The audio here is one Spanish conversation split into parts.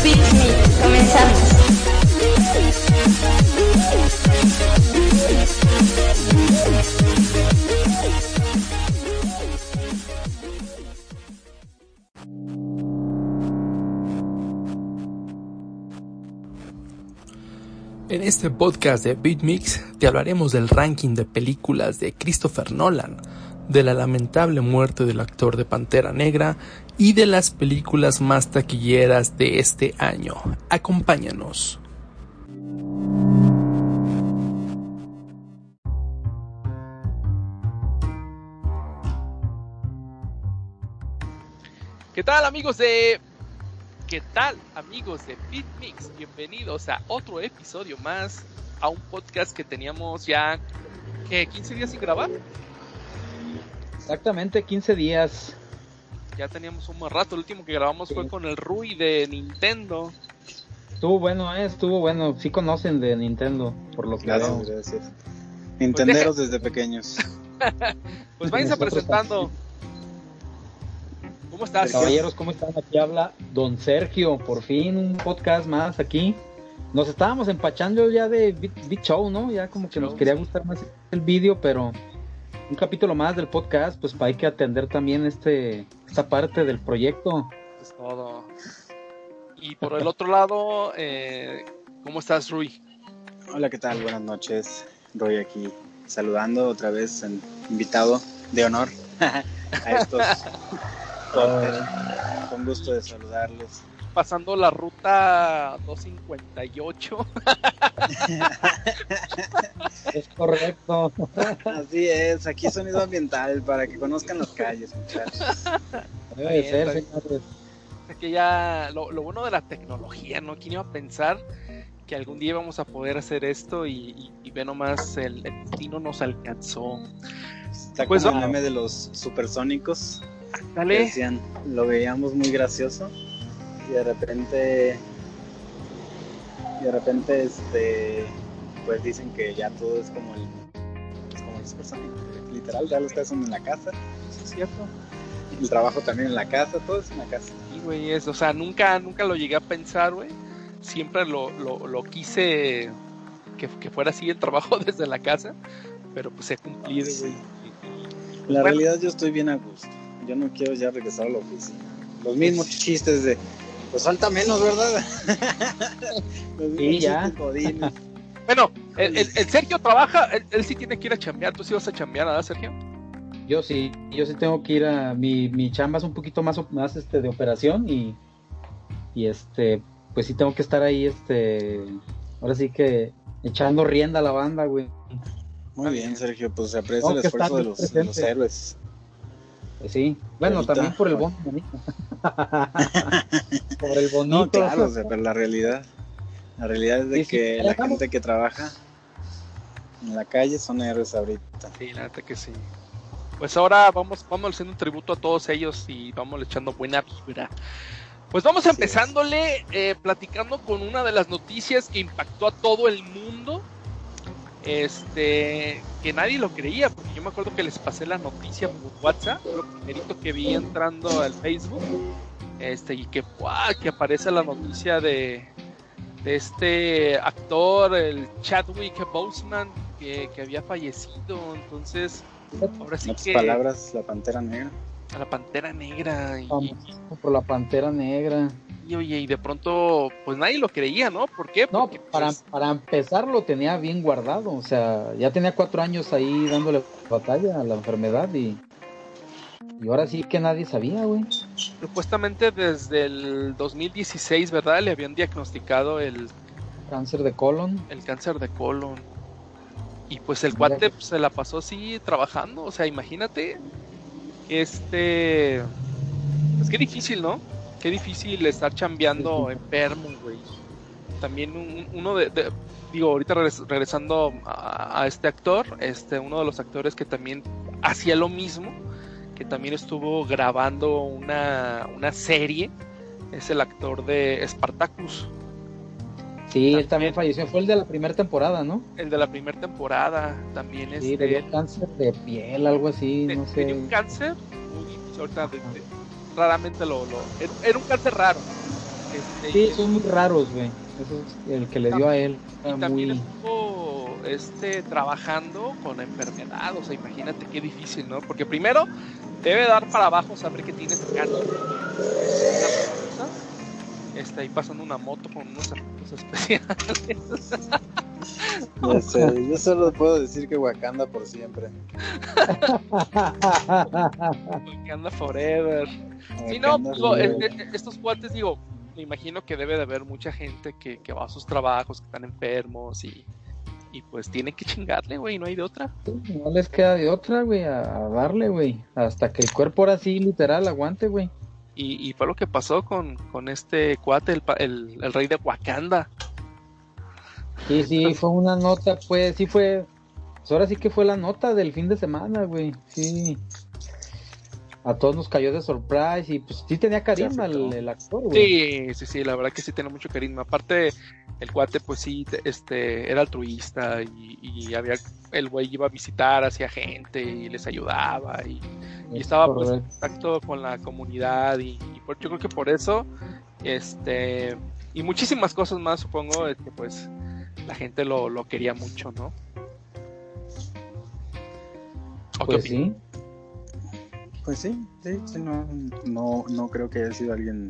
Comenzamos. En este podcast de Beatmix te hablaremos del ranking de películas de Christopher Nolan, de la lamentable muerte del actor de Pantera Negra y de las películas más taquilleras de este año. Acompáñanos. ¿Qué tal amigos de ¿Qué tal amigos de Beatmix? Bienvenidos a otro episodio más, a un podcast que teníamos ya ¿qué, 15 días sin grabar. Exactamente, 15 días. Ya teníamos un buen rato, el último que grabamos fue con el Rui de Nintendo. Estuvo bueno, eh, estuvo bueno. Sí conocen de Nintendo, por lo que Gracias, veo. gracias. Nintenderos desde pequeños. Pues váyanse presentando. ¿Cómo estás? Caballeros, ¿cómo están? Aquí habla Don Sergio. Por fin un podcast más aquí. Nos estábamos empachando ya de Beat Show, ¿no? Ya como que nos quería gustar más el vídeo, pero un capítulo más del podcast, pues hay que atender también este esta parte del proyecto. Es todo. Y por el otro lado, eh, ¿cómo estás, Rui? Hola, ¿qué tal? Buenas noches. Roy aquí saludando otra vez, en- invitado de honor a estos podcasts. Con gusto de saludarlos. Pasando la ruta 258. Es correcto. Así es, aquí sonido ambiental para que conozcan las calles, muchachos. Debe bien, ser, señores. Es que ya lo, lo bueno de la tecnología, ¿no? ¿Quién iba a pensar que algún día íbamos a poder hacer esto y, y, y ve nomás el, el destino nos alcanzó? Está Pues, como el meme de los supersónicos. Dale. Decían, lo veíamos muy gracioso y de repente y de repente este pues dicen que ya todo es como el es como el supersónico literal ya lo estás haciendo en la casa Sí, es cierto. el trabajo también en la casa todo es en la casa Sí, güey, es, o sea, nunca, nunca lo llegué a pensar, güey. Siempre lo, lo, lo quise que, que fuera así el trabajo desde la casa, pero pues he cumplido, güey. en la Bueno. realidad yo estoy bien a gusto yo no quiero ya regresar a la oficina los mismos chistes de pues falta menos verdad Sí, ya. Bueno, el, el- el Sergio trabaja, él, él sí tiene que ir a chambear. ¿Tú sí vas a chambear, ¿verdad, Sergio? Yo sí, yo sí tengo que ir a mi, mi chamba es un poquito más, más este de operación y, y este pues sí tengo que estar ahí este ahora sí que echando rienda a la banda, güey. Muy bien, Sergio, pues se aprecia Tengo el esfuerzo de los, de los héroes. Pues sí. Bueno, Ahorita. también por el bono bonito. por el bonito. No, claro, o sea, pero la realidad, la realidad es de que la gente que trabaja en la calle son héroes ahorita. Sí, la neta que sí. Pues ahora vamos, vamos haciendo un tributo a todos ellos y vamos echando buena vibra. Pues vamos Así empezándole, eh, platicando con una de las noticias que impactó a todo el mundo. Este, que nadie lo creía, porque yo me acuerdo que les pasé la noticia por WhatsApp, lo primerito que vi entrando al Facebook, este, y que, ¡guau! que aparece la noticia de, de este actor, el Chadwick Boseman, que, que había fallecido. Entonces, ahora sí que palabras, la pantera negra. A la pantera negra. Y, por la pantera negra. y, oye, y de pronto, pues nadie lo creía, ¿no? ¿Por qué? No, Porque, para, pues, para empezar lo tenía bien guardado, o sea, ya tenía cuatro años ahí dándole batalla a la enfermedad y, y ahora sí que nadie sabía, güey. supuestamente desde el 2016, ¿verdad? Le habían diagnosticado el, Cáncer de colon. el cáncer de colon. Y pues el Mira cuate que- se la pasó así trabajando. O sea, imagínate. Este. Pues qué difícil, ¿no? Qué difícil estar chambeando Sí, sí. enfermo, güey. También un- uno de, de- Digo, ahorita regres- regresando a, a este actor, este, uno de los actores que también hacía lo mismo, que también estuvo grabando una, una serie, es el actor de Spartacus. Sí, él También. falleció, fue el de la primera temporada, ¿no? El de la primera temporada también Sí, este, dio cáncer de piel, algo así, no tenía un sé. cáncer difícil, ahorita de- de- raramente lo, lo era, un cáncer raro Este, Sí, son muy raros, güey. Eso es el que le dio a él. y también muy... estuvo este, trabajando con enfermedad, o sea, imagínate qué difícil, ¿no? Porque primero debe dar para abajo saber que tienes cáncer. Está ahí pasando una moto con unos efectos especiales. Sé, yo solo puedo decir que Wakanda por siempre. que anda forever. Sí, no, Wakanda digo, forever. e- e- estos cuates, digo, me imagino que debe de haber mucha gente que, que va a sus trabajos, que están enfermos y, y pues tienen que chingarle, güey, no hay de otra. No les queda de otra, güey, a, a darle, güey. Hasta que el cuerpo ahora sí, literal, aguante, güey. Y, y fue lo que pasó con, con este cuate, el, el, el rey de Wakanda. Sí, sí, fue una nota, pues, sí fue. Pues ahora sí que fue la nota del fin de semana, güey. Sí. A todos nos cayó de surprise y pues sí tenía carisma el, actor, güey. Sí, sí, sí, la verdad que sí tiene mucho carisma. Aparte, el cuate, pues sí, te- este, era altruista y, y había, el güey iba a visitar hacia gente y les ayudaba y, y Es estaba pues en contacto con la comunidad y, y por, yo creo que por eso, este, y muchísimas cosas más, supongo, que pues la gente lo, lo quería mucho, ¿no? ¿O qué Pues sí. Pues sí, sí, sí, no, no, no creo que haya sido alguien.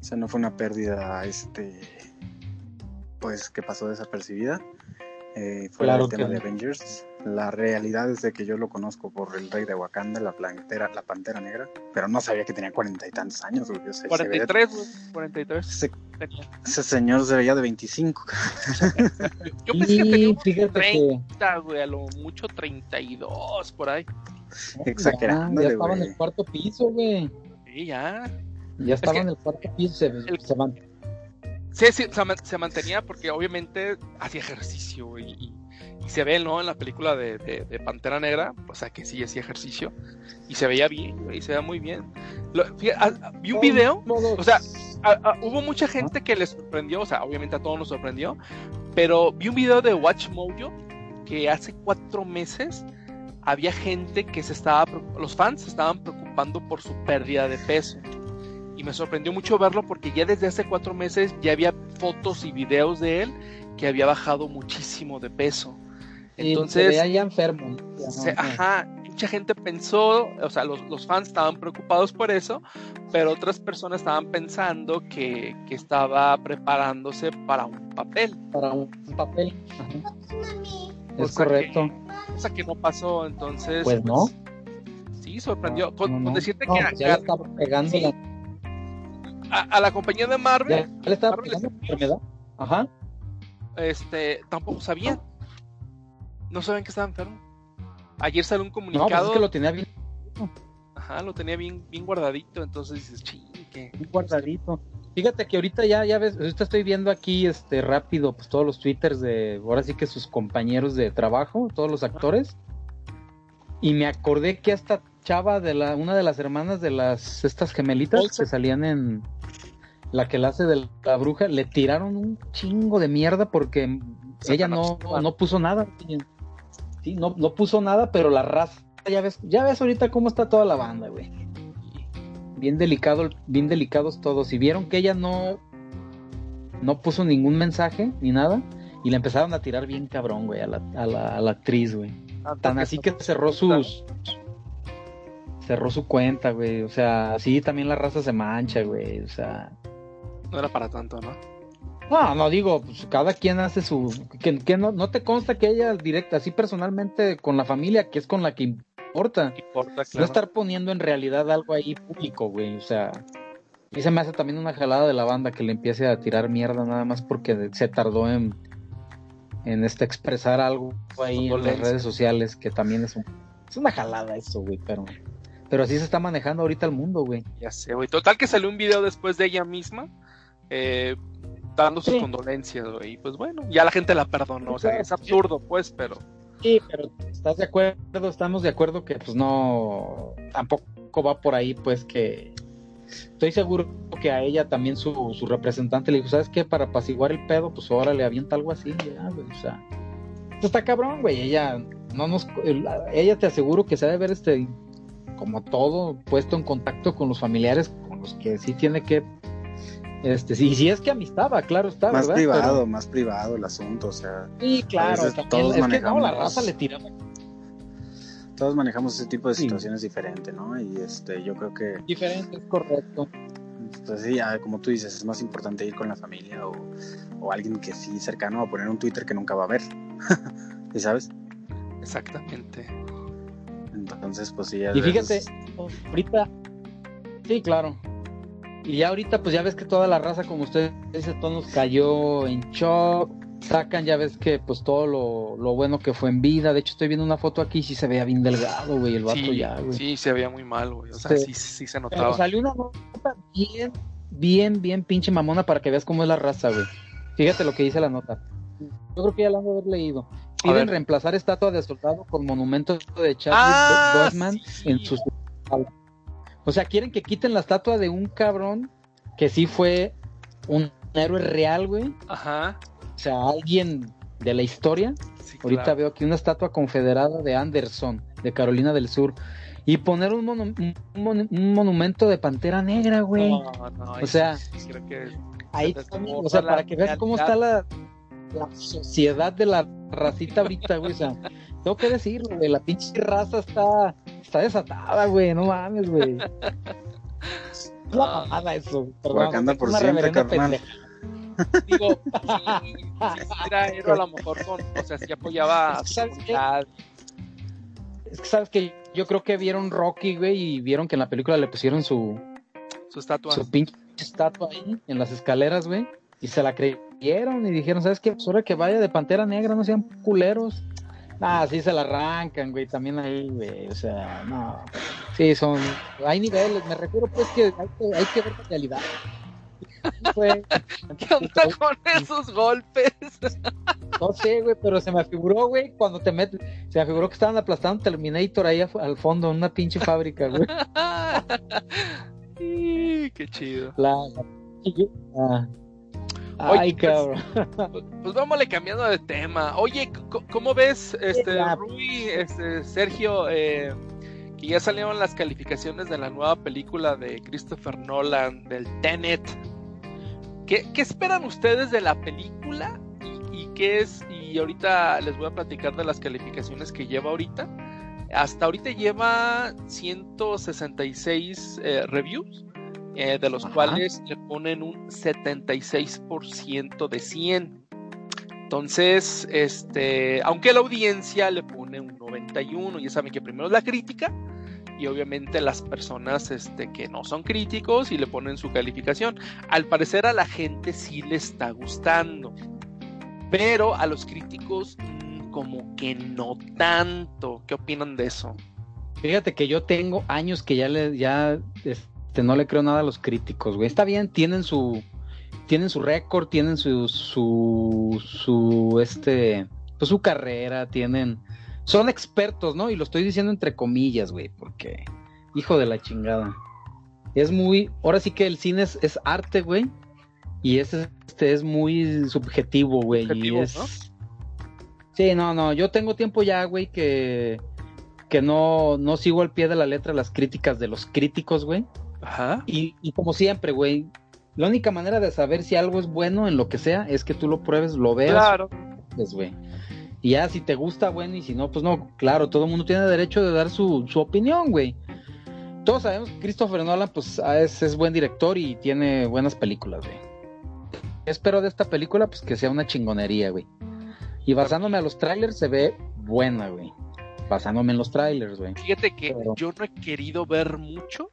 O sea, no fue una pérdida, este. Pues que pasó desapercibida. Eh, Claro del tema que de. Avengers. La realidad es de que yo lo conozco por el rey de Wakanda, la pantera, la pantera negra. Pero no sabía que tenía cuarenta y tantos años, güey. O sea, se veía- 43, güey, 43 ese, señor se veía de 25. Yo pensé que tenía Y unos fíjate que 30, güey, a lo mucho 32 por ahí. Exagerándole, Ya, ya estaba en güey. el cuarto piso, güey. Sí, ya. Ya estaba que- en el cuarto piso. Se, el- se man- Sí, sí, se, man- se mantenía porque obviamente hacía ejercicio güey, y, y se ve, ¿no? En la película de, de- de Pantera Negra, o sea que sí hacía ejercicio y se veía bien, güey, se veía muy bien. Lo- fíjate, ah, ah, vi un video, o sea, ah, hubo mucha gente que les sorprendió, o sea, obviamente a todos nos sorprendió, pero vi un video de Watch Mojo que hace cuatro meses había gente que se estaba, los fans se estaban preocupando por su pérdida de peso. Y me sorprendió mucho verlo porque ya desde hace cuatro meses ya había fotos y videos de él que había bajado muchísimo de peso. y se Entonces, veía ya enfermo. Ya, se- ajá. ajá, mucha gente pensó, o sea, los, los fans estaban preocupados por eso, pero otras personas estaban pensando que, que estaba preparándose para un papel, Para un papel. Ajá. O Es correcto. Cosa que no pasó, entonces... Pues no. Sí, sorprendió. Con, No, con no. decirte No, que pues a, ya le estaba pegando Sí. la, a- a la compañía de Marvel, ya le estaba Marvel pegando la enfermedad. Ajá. este, tampoco sabían. No sabían que estaba enfermo. Ayer salió un No, pues comunicado, es que lo tenía bien ajá, lo tenía bien, bien guardadito, entonces dices, ching, bien guardadito. Fíjate que ahorita ya, ya ves, ahorita estoy viendo aquí este rápido, pues todos los twitters de, ahora sí que sus compañeros de trabajo, todos los actores. Y me acordé que esta chava de la, una de las hermanas de las estas gemelitas que salían en la que la hace de la bruja, le tiraron un chingo de mierda porque ella no, no puso nada. Sí, no, no puso nada, pero la raza, ya ves, ya ves ahorita cómo está toda la banda, güey bien delicado, bien delicados todos. Y vieron que ella no, no puso ningún mensaje ni nada. Y le empezaron a tirar bien cabrón, güey, a la, a la, a la actriz, güey. Tan así que cerró sus. Cerró su cuenta, güey. O sea, sí, también la raza se mancha, güey. O sea. no era para tanto, ¿no? No, no digo, pues cada quien hace su. Que, que no, no te consta que ella directa, así personalmente con la familia, que es con la que importa. No importa, No claro. estar poniendo en realidad algo ahí público, güey. O sea, y se me hace también una jalada de la banda que le empiece a tirar mierda nada más porque se tardó en, en este expresar algo ahí en las redes sociales, que también es un, es una jalada eso, güey, pero, pero así se está manejando ahorita el mundo, güey. Ya sé, güey. Total que salió un video después de ella misma, eh, dando sus Sí. condolencias, güey. Y pues bueno, ya la gente la perdonó. O sea, es absurdo, pues, pero Sí, pero ¿estás de acuerdo? Estamos de acuerdo que pues no, tampoco va por ahí, pues que estoy seguro que a ella también su, su representante le dijo, ¿sabes qué? Para apaciguar el pedo, pues ahora le avienta algo así, ya, o sea, pues, está cabrón, güey, ella no nos, el- ella te aseguro que se ha de ver este, como todo, puesto en contacto con los familiares, con los que sí tiene que Este, sí, si es que amistaba, claro está, más ¿verdad? privado, Pero- más privado el asunto, o sea, sí, claro. también, todos es que no, la manejamos- raza le tiraba todos manejamos ese tipo de Sí. situaciones diferentes, ¿no? Y este, yo creo que, diferente, es correcto. pues sí, ah, como tú dices, es más importante ir con la familia o, o alguien que sí cercano a poner un Twitter que nunca va a ver, ¿Sí sabes? Exactamente. Entonces, pues sí. Y fíjate, veces- ahorita, sí, claro. Y ya ahorita, pues ya ves que toda la raza, como usted dice, todo nos cayó en shock. Sacan, ya ves que pues todo lo, lo bueno que fue en vida. De hecho, estoy viendo una foto aquí y sí se veía bien delgado, güey, el vato Sí, ya, güey. sí, se veía muy mal, güey. O sea, Sí. sí, sí, se Pero notaba. salió una nota bien, bien, bien pinche mamona para que veas cómo es la raza, güey. Fíjate lo que dice la nota. Yo creo que ya la han de haber leído. Piden reemplazar estatua de soldado con monumento de Chadwick Ah, Boseman en sus o sea, quieren que quiten la estatua de un cabrón que sí fue un héroe real, güey. Ajá. O sea, alguien de la historia. Sí, Ahorita claro. veo aquí una estatua confederada de Anderson, de Carolina del Sur. Y poner un, monu- un monu- un monumento de Pantera Negra, güey. No, no, O sea, sí, sí creo que Ahí también, o sea, para que veas cómo está la sociedad de la racita ahorita, güey. O sea, tengo que decirlo, güey. La pinche raza está, está desatada, güey. No mames, güey. La mamada eso. Wakanda por siempre, carnal. Digo, héroe a lo mejor con, o sea, sí apoyaba a. Es que sabes que yo creo que vieron Rocky, güey, y vieron que en la película le pusieron su, su estatua. su pinche estatua ahí en las escaleras, güey. Y se la creyeron y dijeron, ¿sabes qué? Pues ahora que vaya de Pantera Negra, no sean culeros. Ah, sí se la arrancan, güey, también ahí, güey. O sea, no. Sí, son. Hay niveles, me refiero pues que hay que, hay que ver la realidad. ¿Qué onda con esos golpes? no sé, güey, pero se me figuró, güey, cuando te metes. Se me figuró que estaban aplastando Terminator ahí al fondo, en una pinche fábrica, güey. Sí, qué chido. La, la- ah. Oye, Ay, pues, cabrón. Pues vámonos cambiando de tema. Oye, ¿cómo ves, este. Rui, este, Sergio, eh, que ya salieron las calificaciones de la nueva película de Christopher Nolan, del Tenet? ¿Qué, qué esperan ustedes de la película? ¿Y, y qué es? Y ahorita les voy a platicar de las calificaciones que lleva ahorita. Hasta ahorita lleva 166 eh, reviews, eh, de los Ajá. cuales le ponen un 76% de 100. Entonces, este, aunque la audiencia le pone un 91, ya saben que primero es la crítica y obviamente las personas este, que no son críticos y le ponen su calificación. Al parecer a la gente sí le está gustando, pero a los críticos mm, como que no tanto. ¿Qué opinan de eso? Fíjate que yo tengo años que ya le, ya, este, no le creo nada a los críticos, güey. Está bien, tienen su, tienen su récord, tienen su, su, su, este, pues su carrera, tienen, son expertos, ¿no? Y lo estoy diciendo entre comillas, güey, porque, hijo de la chingada. Es muy, ahora sí que el cine es, es arte, güey. Y es, este, es muy subjetivo, güey. Y Subjetivo, es... ¿no? Sí, no, no, yo tengo tiempo ya, güey, que, que no, no sigo al pie de la letra las críticas de los críticos, güey. Ajá. Y, y como siempre, güey, la única manera de saber si algo es bueno en lo que sea es que tú lo pruebes, lo veas, Claro. pues, güey. Y ya si te gusta, bueno, y si no, pues no, claro, todo el mundo tiene derecho de dar su, su opinión, güey. Todos sabemos que Christopher Nolan, pues, ah, es, es buen director y tiene buenas películas, güey. Espero de esta película, pues, que sea una chingonería, güey. Y basándome a los trailers, se ve buena, güey. Basándome en los trailers, güey. Fíjate que Pero- yo no he querido ver mucho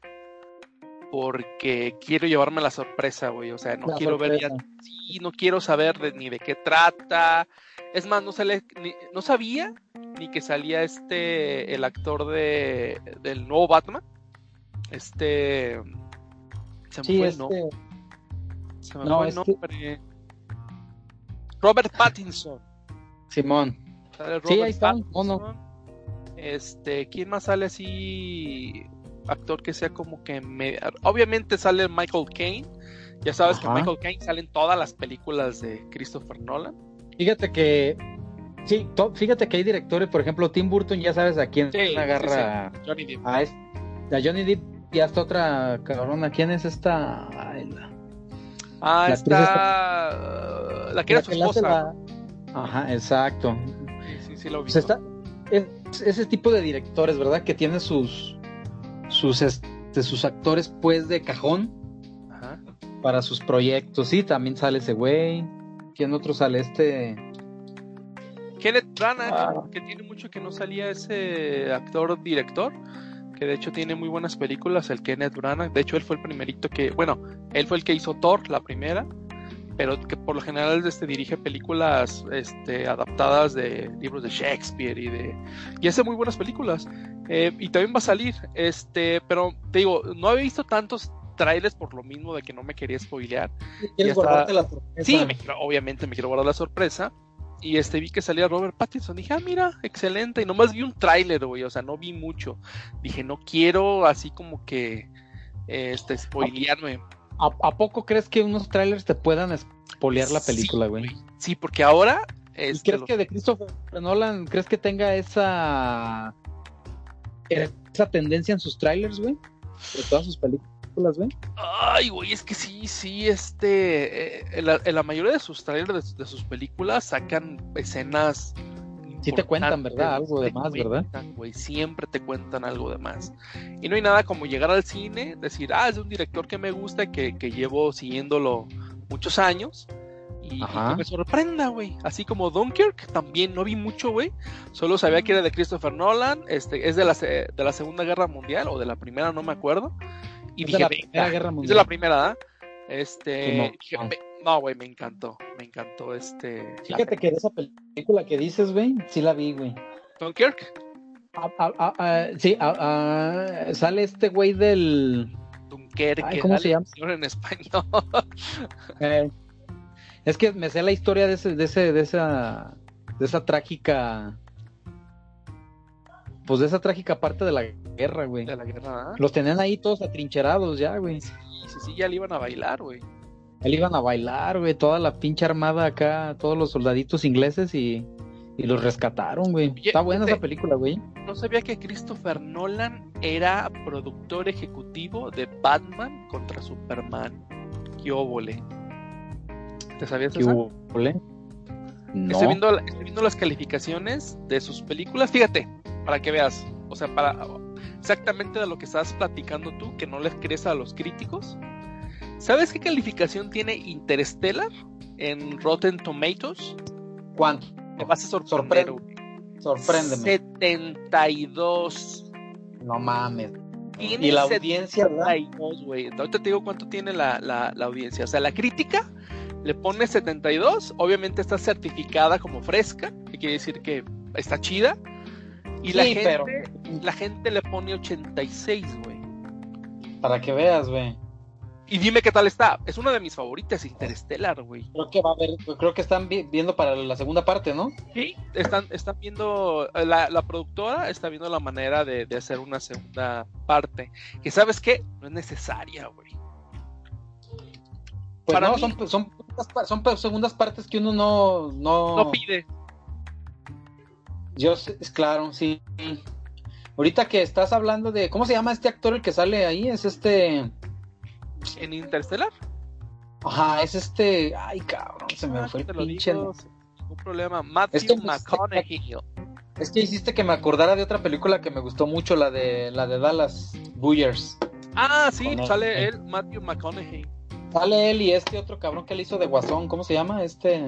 porque quiero llevarme la sorpresa, güey. O sea, no La quiero ver ya. sorpresa. Sí, no quiero saber de- ni de qué trata. Es más, no, sale, ni- no sabía ni que salía este, el actor de, del nuevo Batman. Este. Se me Sí, fue el este, nombre. Se me no, fue el es que- nombre. Robert Pattinson. Simón. Sale Sí, Robert ahí está, Pattinson. mono. Este, ¿quién más sale así? Actor que sea como que me... obviamente sale Michael Caine. Ya sabes que. Michael Caine sale en todas las películas de Christopher Nolan. Fíjate que. Sí, to- fíjate que hay directores, por ejemplo, Tim Burton, ya sabes a quién Sí, agarra Johnny Depp. a, Johnny Depp y hasta otra cabrona. ¿Quién es esta? Ay, la- Ah, La está. uh, La que era La su que esposa. la- Ajá, exacto. Sí, sí, sí, lo vi. Pues está, es- ese tipo de directores, ¿verdad? Que tiene sus, sus, este, sus actores, pues, de cajón Ajá. para sus proyectos. Sí, también sale ese güey. ¿Quién otro sale? Este. Kenneth Branagh, Ah. que tiene mucho que no salía ese actor director, que de hecho tiene muy buenas películas, el Kenneth Branagh. De hecho, él fue el primerito que, bueno, él fue el que hizo Thor, la primera, pero que por lo general este, dirige películas este, adaptadas de libros de Shakespeare y de y hace muy buenas películas. Eh, y también va a salir, este, pero te digo, no había visto tantos trailers por lo mismo de que no me quería spoilear. ¿Quieres guardarte la sorpresa? Sí, me quiero- obviamente me quiero guardar la sorpresa. Y este vi que salía Robert Pattinson. Dije, ah, mira, excelente. Y nomás vi un tráiler, güey. O sea, no vi mucho. Dije, no quiero así como que este spoilearme. ¿A, a poco crees que unos trailers te puedan spoilear la película, güey? Sí, porque ahora. ¿Y Este, crees lo- que de Christopher Nolan, crees que tenga esa esa tendencia en sus trailers, güey? De todas sus películas, güey. Ay, güey, es que sí, sí, este. eh, en, la, en la mayoría de sus trailers de, de sus películas sacan escenas. Sí te cuentan, ¿verdad? Algo de más, ¿verdad? güey, siempre te cuentan algo de más. Y no hay nada como llegar al cine, decir, ah, es de un director que me gusta, que, que llevo siguiéndolo muchos años. Y, que me sorprenda, güey. Así como Dunkirk, también no vi mucho, güey. Solo sabía que era de Christopher Nolan. Este, es de la, de la Segunda Guerra Mundial, o de la primera, no me acuerdo. Y Es dije, de la. Primera Guerra Es de Mundial. la primera, ¿ah? Este. Simón. dije, "Ve- no, güey, me encantó. Me encantó este. Fíjate que de esa película que dices, güey, sí la vi, güey. Dunkirk. Ah, ah, ah, ah, sí, ah, ah, sale este güey del... Dunkerque. Ay, ¿cómo dale, se llama? señor, En español. eh, es que me sé la historia de, ese, de, ese, de esa de esa trágica pues de esa trágica parte de la guerra, güey. de la guerra. ¿ah? Los tenían ahí todos atrincherados ya, güey. Sí, sí, sí, ya le iban a bailar, güey. Él iban a bailar, güey, toda la pinche armada acá, todos los soldaditos ingleses y, y los rescataron, güey. Está buena esa película, güey. No sabía que Christopher Nolan era productor ejecutivo de Batman contra Superman. ¿Qué óvole? ¿Te sabías ¿Qué esa? hubo, ole? No. Estoy, viendo, estoy viendo las calificaciones de sus películas. Fíjate, para que veas. O sea, para exactamente de lo que estás platicando tú, que no les crees a los críticos. ¿Sabes qué calificación tiene Interstellar en Rotten Tomatoes? ¿Cuánto? Te vas a sorprender. güey. Sorpréndeme. 72. No mames. Tiene Y la audiencia, ¿verdad? 72, güey. Ahorita te digo cuánto tiene la, la, la audiencia. O sea, la crítica le pone 72. Obviamente está certificada como fresca, que quiere decir que está chida. Y la, Sí, gente, pero- la gente le pone 86, güey. Para que veas, güey. Y dime qué tal está. Es una de mis favoritas, Interstellar, güey. Creo que va a haber, creo que están vi- viendo para la segunda parte, ¿no? Sí, están, están viendo, eh, la, la productora está viendo la manera de, de hacer una segunda parte. Que sabes qué, no es necesaria, güey. Pues Para no, mí- son, son, son segundas partes que uno no, no, No pide. Yo es claro, sí. Ahorita que estás hablando de, ¿cómo se llama este actor el que sale ahí? Es este, En Interstellar. ajá, es este, ay cabrón, se me Ah, fue el pinche. digo, ningún problema. Matthew Es McConaughey. Es que hiciste que me acordara de otra película que me gustó mucho, la de la de Dallas Buyers. Ah, sí, Con él. sale él, Matthew McConaughey. Sale él y este otro cabrón que le hizo de Guasón, ¿cómo se llama? Este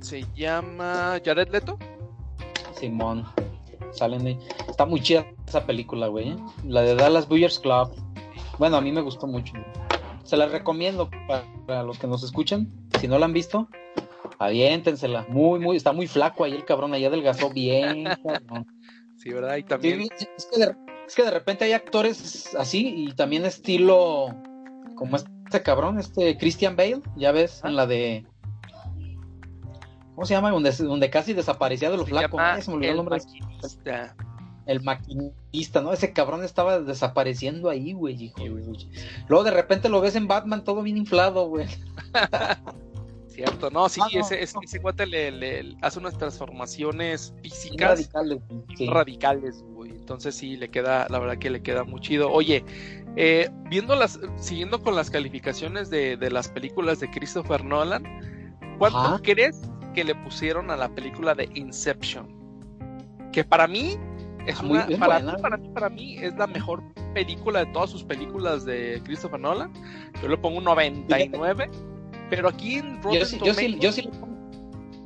Se llama Jared Leto. Simón. Salen de... Está muy chida esa película, güey. ¿eh? La de Dallas Buyers Club. Bueno, a mí me gustó mucho. Se la recomiendo para, para los que nos escuchan. Si no la han visto, aviéntensela. Muy, muy, está muy flaco ahí el cabrón. Ahí adelgazó bien. Sí, ¿verdad? Y Sí, también. es, que de, es que de repente hay actores así y también estilo como este cabrón, este Christian Bale, ya ves, en la de... ¿Cómo se llama? Donde, donde casi desaparecía de lo se flaco. llama Ay, se me olvidó el El nombre. Maquinista. El maquinista, ¿no? Ese cabrón estaba desapareciendo ahí, güey, hijo. Luego de repente lo ves en Batman todo bien inflado, güey. Cierto, no, sí, Ah, no, ese, ese, no. ese cuate le, le- hace unas transformaciones físicas radicales. Sí. radicales, güey. Entonces sí, le queda, la verdad que le queda muy chido. Oye, eh, viendo las, siguiendo con las calificaciones de, de las películas de Christopher Nolan, ¿cuánto crees que le pusieron a la película de Inception? Que para mí es Ah, muy una, para, buena. mí, para mí, para mí es la mejor película de todas sus películas de Christopher Nolan. Yo le pongo un 99, pero aquí en Rotten Yo sí, yo sí, yo sí le pongo-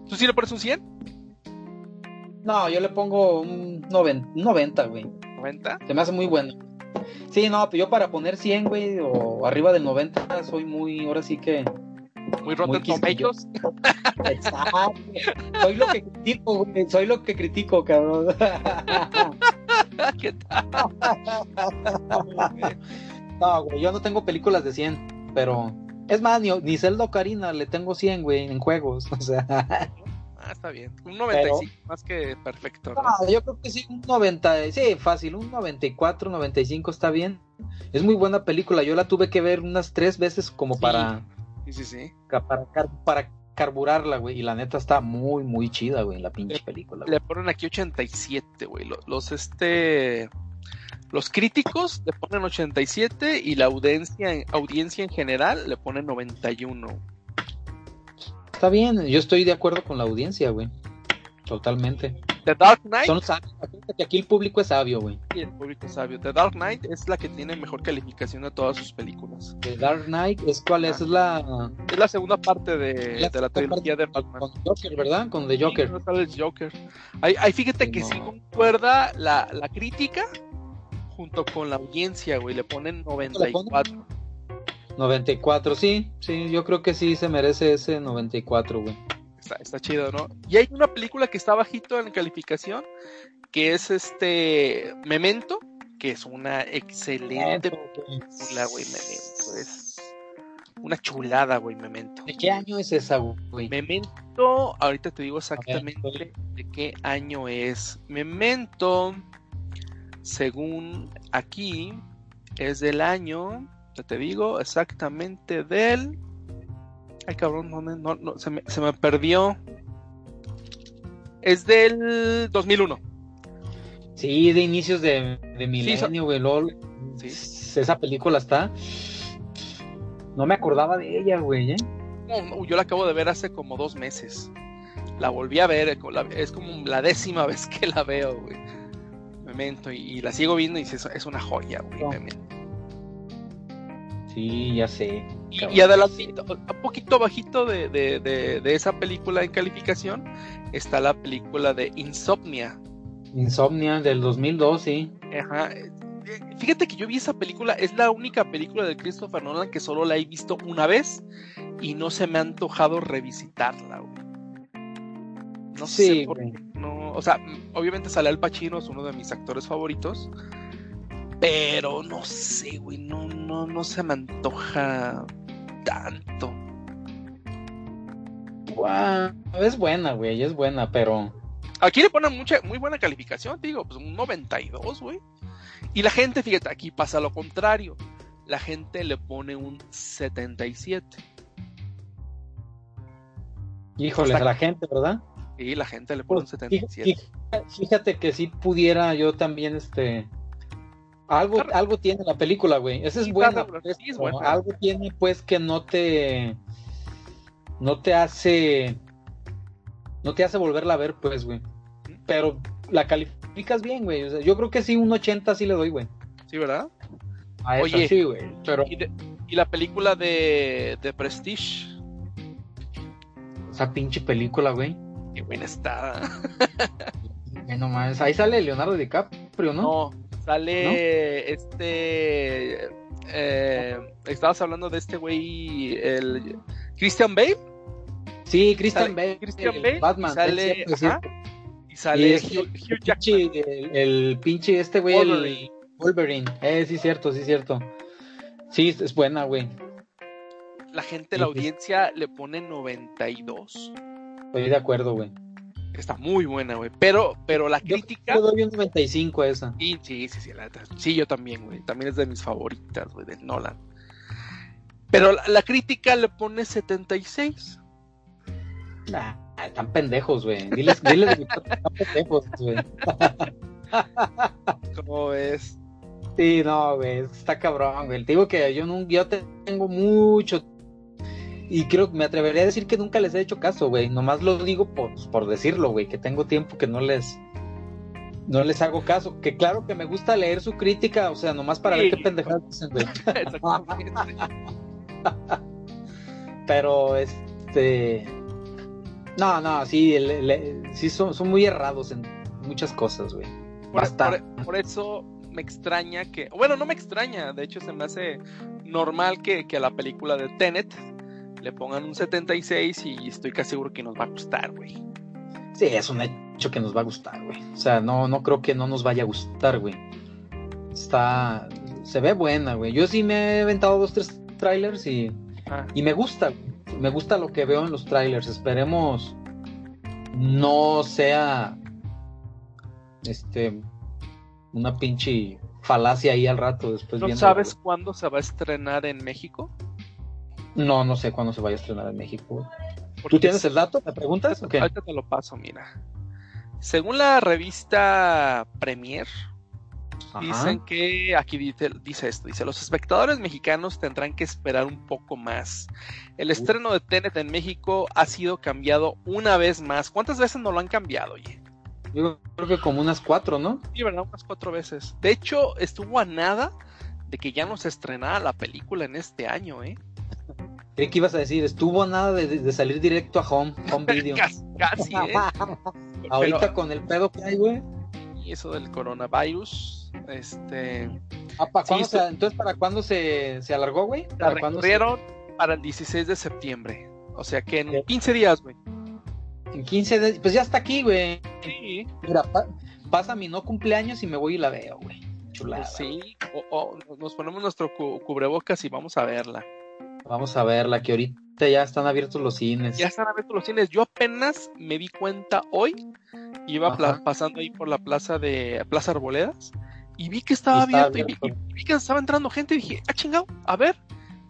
¿Tú sí le pones un 100? No, yo le pongo un 90, un 90, güey. ¿90? Se me hace muy bueno. Sí, no, pero yo para poner 100, güey, o arriba del 90, soy muy, ahora sí que... Muy Rotten. Tomatoes. Exacto. Soy lo que critico, güey. Soy lo que critico, cabrón. ¿Qué tal? No, güey, yo no tengo películas de 100, pero... Es más, ni, ni Zelda Ocarina le tengo 100, güey, en juegos. O sea, Ah, está bien. Un 95, más que perfecto. ¿no? no, yo creo que sí, un 90, sí, fácil, un 94, 95 está bien. Es muy buena película, yo la tuve que ver unas tres veces como Sí. para, Sí, sí, sí. para, para carburarla, güey, y la neta está muy, muy chida, güey, la pinche Le- película. güey. Le ponen aquí 87, güey. Los, los, este. Los críticos le ponen 87 y la audiencia, audiencia en general le ponen 91. Está bien, yo estoy de acuerdo con la audiencia, güey. Totalmente. The Dark Knight, Son sabios, aquí el público es sabio, güey. y el público sabio. The Dark Knight es la que tiene mejor calificación de todas sus películas. The Dark Knight es cuál es, es la Es la segunda parte de, La de la trilogía de Batman. con Joker, ¿verdad? Con The Sí, Joker. no sale el Joker. Ahí, ahí fíjate Sí, que no. sí concuerda la, la crítica junto con la audiencia, güey. Le ponen 94. 94, sí, sí, yo creo que sí se merece ese 94, güey. Está, está chido, ¿no? Y hay una película que está bajito en calificación, que es este Memento, que es una excelente película, güey, Memento. Es una chulada, güey, Memento. ¿De qué año es esa, güey? Memento, ahorita te digo exactamente de qué año es. Memento, según aquí, es del año, ya te digo, exactamente del... Ay, cabrón, no, no, no, se, me, se me perdió. Es del 2001. Sí, de inicios de, de milenio, güey. LOL. Sí. Esa película está. No me acordaba de ella, güey, ¿eh? No, yo la acabo de ver hace como dos meses. La volví a ver, eh, es como la décima vez que la veo, güey. Memento, y, y la sigo viendo y es, es una joya, güey. No. Sí, ya sé. Y, adelantito, un poquito abajito de, de, de, de esa película en calificación, está la película de Insomnia. Insomnia del 2002, sí. Ajá. eh, Fíjate que yo vi esa película, es la única película de Christopher Nolan que solo la he visto una vez y no se me ha antojado revisitarla, güey. No Sí, sé por qué. No, o sea, obviamente sale Al Pacino, es uno de mis actores favoritos. Pero no sé, güey, no, no, no se me antoja tanto. Guau, es buena, güey, es buena, pero. Aquí le ponen mucha, muy buena calificación, digo, pues un 92, güey. Y la gente, fíjate, aquí pasa lo contrario. La gente le pone un 77. Híjole, Está- a la gente, ¿verdad? Y la gente le pone un Pues, 77. fí- Fíjate que si pudiera yo también, este. Algo, algo tiene la película, güey. Esa es buena. pues, es. Algo tiene, pues, que no te. No te hace. No te hace volverla a ver, pues, güey. Pero la calificas bien, güey. O sea, yo creo que sí, un 80 sí le doy, güey. Sí, ¿verdad? A esa Oye, sí, güey. Pero Y, de- y la película de, de Prestige. esa pinche película, güey. Qué buena está. Ay, No mames. Ahí sale Leonardo DiCaprio, ¿no? No, sale este. eh, estabas hablando de este güey, el Christian Bale. Sí, Christian Sale Bale. Christian el Bale, Batman. y sale, es cierto, es ajá, cierto. y sale Y es Hugh, Jackman. pinche, el, el pinche este güey, el Wolverine. Eh, sí, cierto, sí, cierto. Sí, es buena, güey. La gente, la Sí, sí. audiencia le pone 92. Estoy de acuerdo, güey. Está muy buena, güey. Pero, pero la Yo crítica. le doy un 95 a esa. Sí, sí, sí, sí, la. Sí, yo también, güey. También es de mis favoritas, güey, de Nolan. Pero la, la crítica le pone 76. Nah, están pendejos, güey. Diles, diles están pendejos, güey. ¿Cómo ves? Sí, no, güey, está cabrón, güey. Te digo que yo, no, yo tengo mucho y creo que me atrevería a decir que nunca les he hecho caso, güey. Nomás lo digo por, por decirlo, güey, que tengo tiempo que no les no les hago caso. Que claro que me gusta leer su crítica, o sea, nomás para ver qué pendejadas dicen, güey. Pero este no, no, sí, sí son, son muy errados en muchas cosas, güey. Por, por, eso me extraña que, bueno, no me extraña, de hecho se me hace normal que, que la película de Tenet le pongan un 76 y estoy casi seguro que nos va a gustar, güey. Sí, es un hecho que nos va a gustar, güey. O sea, no, no creo que no nos vaya a gustar, güey. Está, se ve buena, güey. Yo sí me he aventado dos, tres trailers y, ah. y me gusta, me gusta lo que veo en los trailers. Esperemos no sea, este, una pinche falacia ahí al rato después. ¿No sabes cuándo se va a estrenar en México? No, no sé cuándo se vaya a estrenar en México. ¿Tú tienes el dato? ¿Me preguntas? Ahorita, ahorita te lo paso, mira. Según la revista Premier, dicen que aquí dice, dice, esto, dice, los espectadores mexicanos tendrán que esperar un poco más. El estreno de Tenet en México ha sido cambiado una vez más. ¿Cuántas veces no lo han cambiado, oye? Yo creo que como unas cuatro, ¿no? Sí, ¿verdad? Unas cuatro veces. De hecho, estuvo a nada de que ya no se estrenara la película en este año, ¿eh? Creí que ibas a decir, estuvo nada de, salir directo a home, home video. casi, ¿eh? Ahorita con el pedo que hay, güey. Y eso del coronavirus, este... Ah, ¿para entonces, ¿para cuándo se, se alargó, güey? ¿Para cuándo para el 16 de septiembre. O sea que en 15 días, güey. En 15 días, pues ya está aquí, güey. Sí. Mira, pasa mi no cumpleaños y me voy y la veo, güey. Chulada. Pues sí, o, nos ponemos nuestro cubrebocas y vamos a verla. Vamos a verla, que ahorita ya están abiertos los cines. Ya están abiertos los cines. Yo apenas me di cuenta hoy, iba pasando ahí por la plaza de Plaza Arboledas, y vi que estaba abierto, Y, vi, que estaba entrando gente, y dije, ah, chingado, a ver.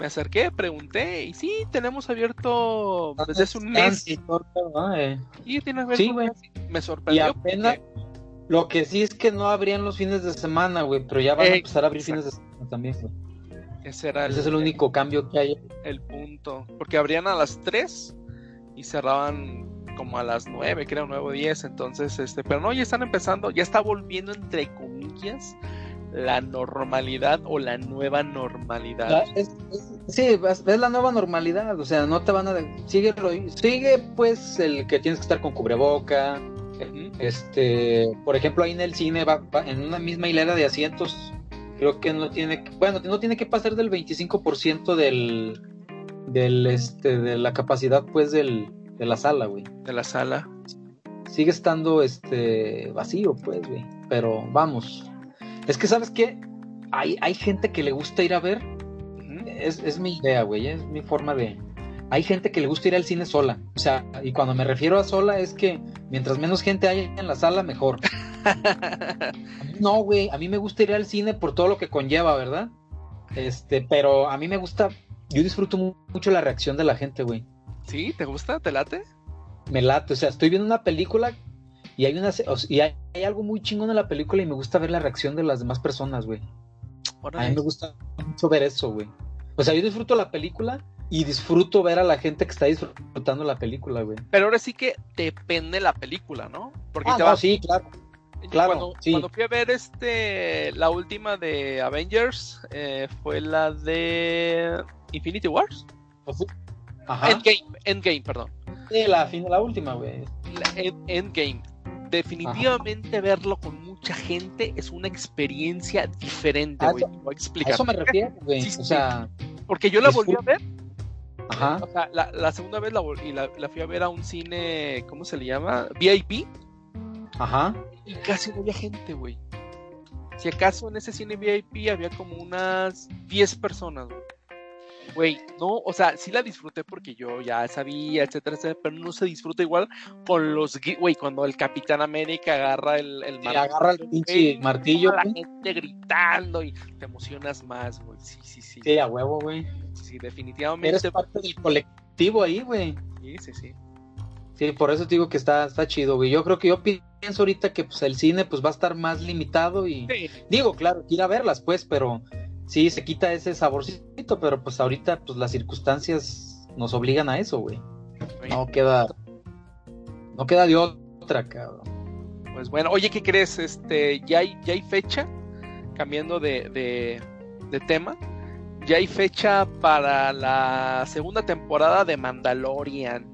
Me acerqué, pregunté, y sí, tenemos abierto desde hace un mes. Y sí, güey. Me sorprendió. Y apenas, lo que sí es que no abrían los fines de semana, güey, pero ya van a empezar a abrir fines de semana también, güey. Ese, era es el único cambio que hay. El punto. Porque abrían a las 3 y cerraban como a las 9, creo, 9 o 10. Entonces, este, pero no, ya están empezando, ya está volviendo entre comillas la normalidad o la nueva normalidad. sí, es, la nueva normalidad, o sea, no te van a... Sigue, sigue pues el que tienes que estar con cubreboca, este, por ejemplo, ahí en el cine va, en una misma hilera de asientos creo que no tiene, bueno, no tiene que pasar del 25% del, del, este, de la capacidad, pues, del, de la sala, güey. De la sala. Sigue estando, este, vacío, pues, güey. Pero vamos. Es que, ¿sabes qué? Hay, hay gente que le gusta ir a ver. es, es mi idea, güey. Es mi forma de, hay gente que le gusta ir al cine sola. O sea, y cuando me refiero a sola es que mientras menos gente haya en la sala, mejor. no, güey, a mí me gusta ir al cine por todo lo que conlleva, ¿verdad? Este, pero a mí me gusta, yo disfruto mucho la reacción de la gente, güey. ¿Sí? ¿Te gusta? ¿Te late? Me late, o sea, estoy viendo una película y hay una y hay, algo muy chingón en la película y me gusta ver la reacción de las demás personas, güey. A mí me gusta mucho ver eso, güey. O sea, yo disfruto la película y disfruto ver a la gente que está disfrutando la película, güey. Pero ahora sí que depende la película, ¿no? Porque ah, te no, sí, claro. Claro, cuando, cuando, fui a ver este la última de Avengers eh, fue la de Infinity Wars. Ajá. Endgame, Endgame, perdón. Sí, la, la última, güey. Endgame. Definitivamente verlo con mucha gente es una experiencia diferente, güey. a explicar. A eso me refiero, güey. o sea, porque yo la volví a ver Ajá. O sea, la, la segunda vez la, y la, la, fui a ver a un cine, ¿cómo se le llama? VIP. Ajá. Y casi no había gente, güey. Si acaso en ese cine VIP había como unas 10 personas, güey. Güey, no, o sea, sí la disfruté porque yo ya sabía, etcétera, etcétera, pero no se disfruta igual con los, güey, cuando el Capitán América agarra el, el martillo. agarra el pinche martillo. La gente gritando y te emocionas más, güey. Sí, sí, sí. Sí, a huevo, güey. Sí, definitivamente. Eres parte del colectivo ahí, güey. Sí, sí, sí. Sí, por eso te digo que está, está chido, güey. Yo creo que yo pienso ahorita que pues el cine pues va a estar más limitado y Sí, digo, claro, ir a verlas pues, pero sí se quita ese saborcito, pero pues ahorita pues las circunstancias nos obligan a eso, güey. No queda no queda de otra, cabrón. Pues bueno, oye, ¿qué crees? Este, ya hay, ya hay fecha, cambiando de, de, de tema, ya hay fecha para la segunda temporada de Mandalorian.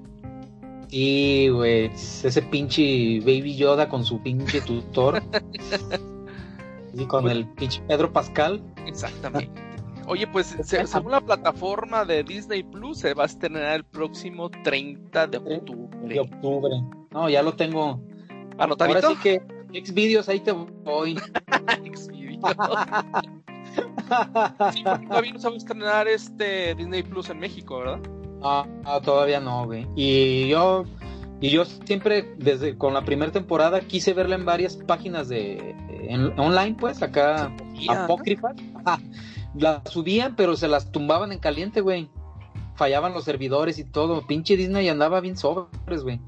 Sí, güey, ese pinche Baby Yoda con su pinche tutor. y con el pinche Pedro Pascal. Exactamente. Oye, pues se- según la plataforma de Disney Plus, se va a estrenar el próximo 30 de de octubre. octubre. No, ya lo tengo. ¿Anotadito? Ahora sí que Xvideos ahí te voy. Xvideo. Sí, todavía no se va a estrenar este Disney Plus en México, ¿verdad? No, todavía no, güey. Y yo, y yo siempre, desde con la primera temporada, quise verla en varias páginas de en- online, pues, acá apócrifas. Las subían, pero se las tumbaban en caliente, güey. Fallaban los servidores y todo. Pinche Disney andaba bien sobres, güey.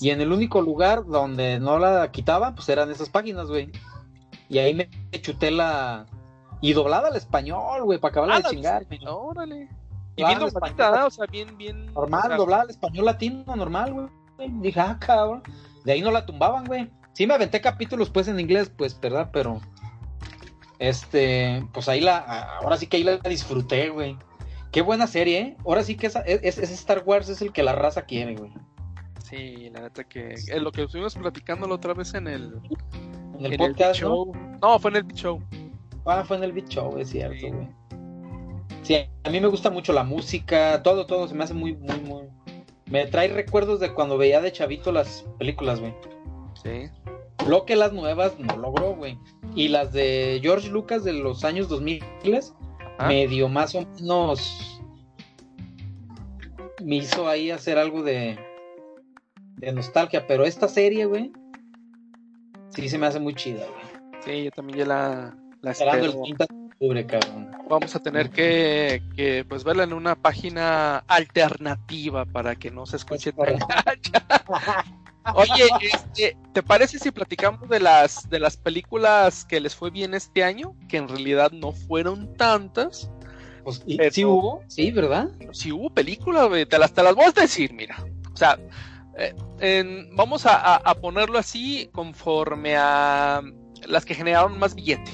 Y en el único lugar donde no la quitaban, pues eran esas páginas, güey. Y ahí me chuté la. Y doblada al español, güey, para acabarla Ah, de chingar. Órale. Y bien. O sea, bien, bien. Normal, doblada al español latino, normal, güey. Dije, ah, cabrón. De ahí no la tumbaban, güey. Sí me aventé capítulos, pues, en inglés, pues, ¿verdad? Pero. Este. Pues ahí la. Ahora sí que ahí la disfruté, güey. Qué buena serie, ¿eh? Ahora sí que esa, es, es Star Wars es el que la raza quiere, güey. Sí, la neta que. Es lo que estuvimos platicando la otra vez en el. En el en podcast, ¿no? Show. ¿no? fue en el Beat Show. Ah, fue en el Beat Show, es cierto, Sí. güey. Sí, a mí me gusta mucho la música, todo, todo, se me hace muy, muy, muy... Me trae recuerdos de cuando veía de chavito las películas, güey. Sí. Lo que las nuevas no logró, güey. Y las de George Lucas de los años 2000, Ajá. medio más o menos me hizo ahí hacer algo de, de nostalgia. Pero esta serie, güey, sí se me hace muy chida, güey. Sí, yo también ya la, la Esperando el espero. 30 de octubre, cabrón. Vamos a tener que, que pues verla en una página alternativa para que no se escuche tan gacha. Oye, este, ¿te parece si platicamos de las de las películas que les fue bien este año? Que en realidad no fueron tantas. Pues, Pero- sí hubo, sí, ¿verdad? Si hubo películas, güey, te las, te las voy a decir, mira. O sea, eh, en- vamos a, a- a ponerlo así conforme a las que generaron más billete.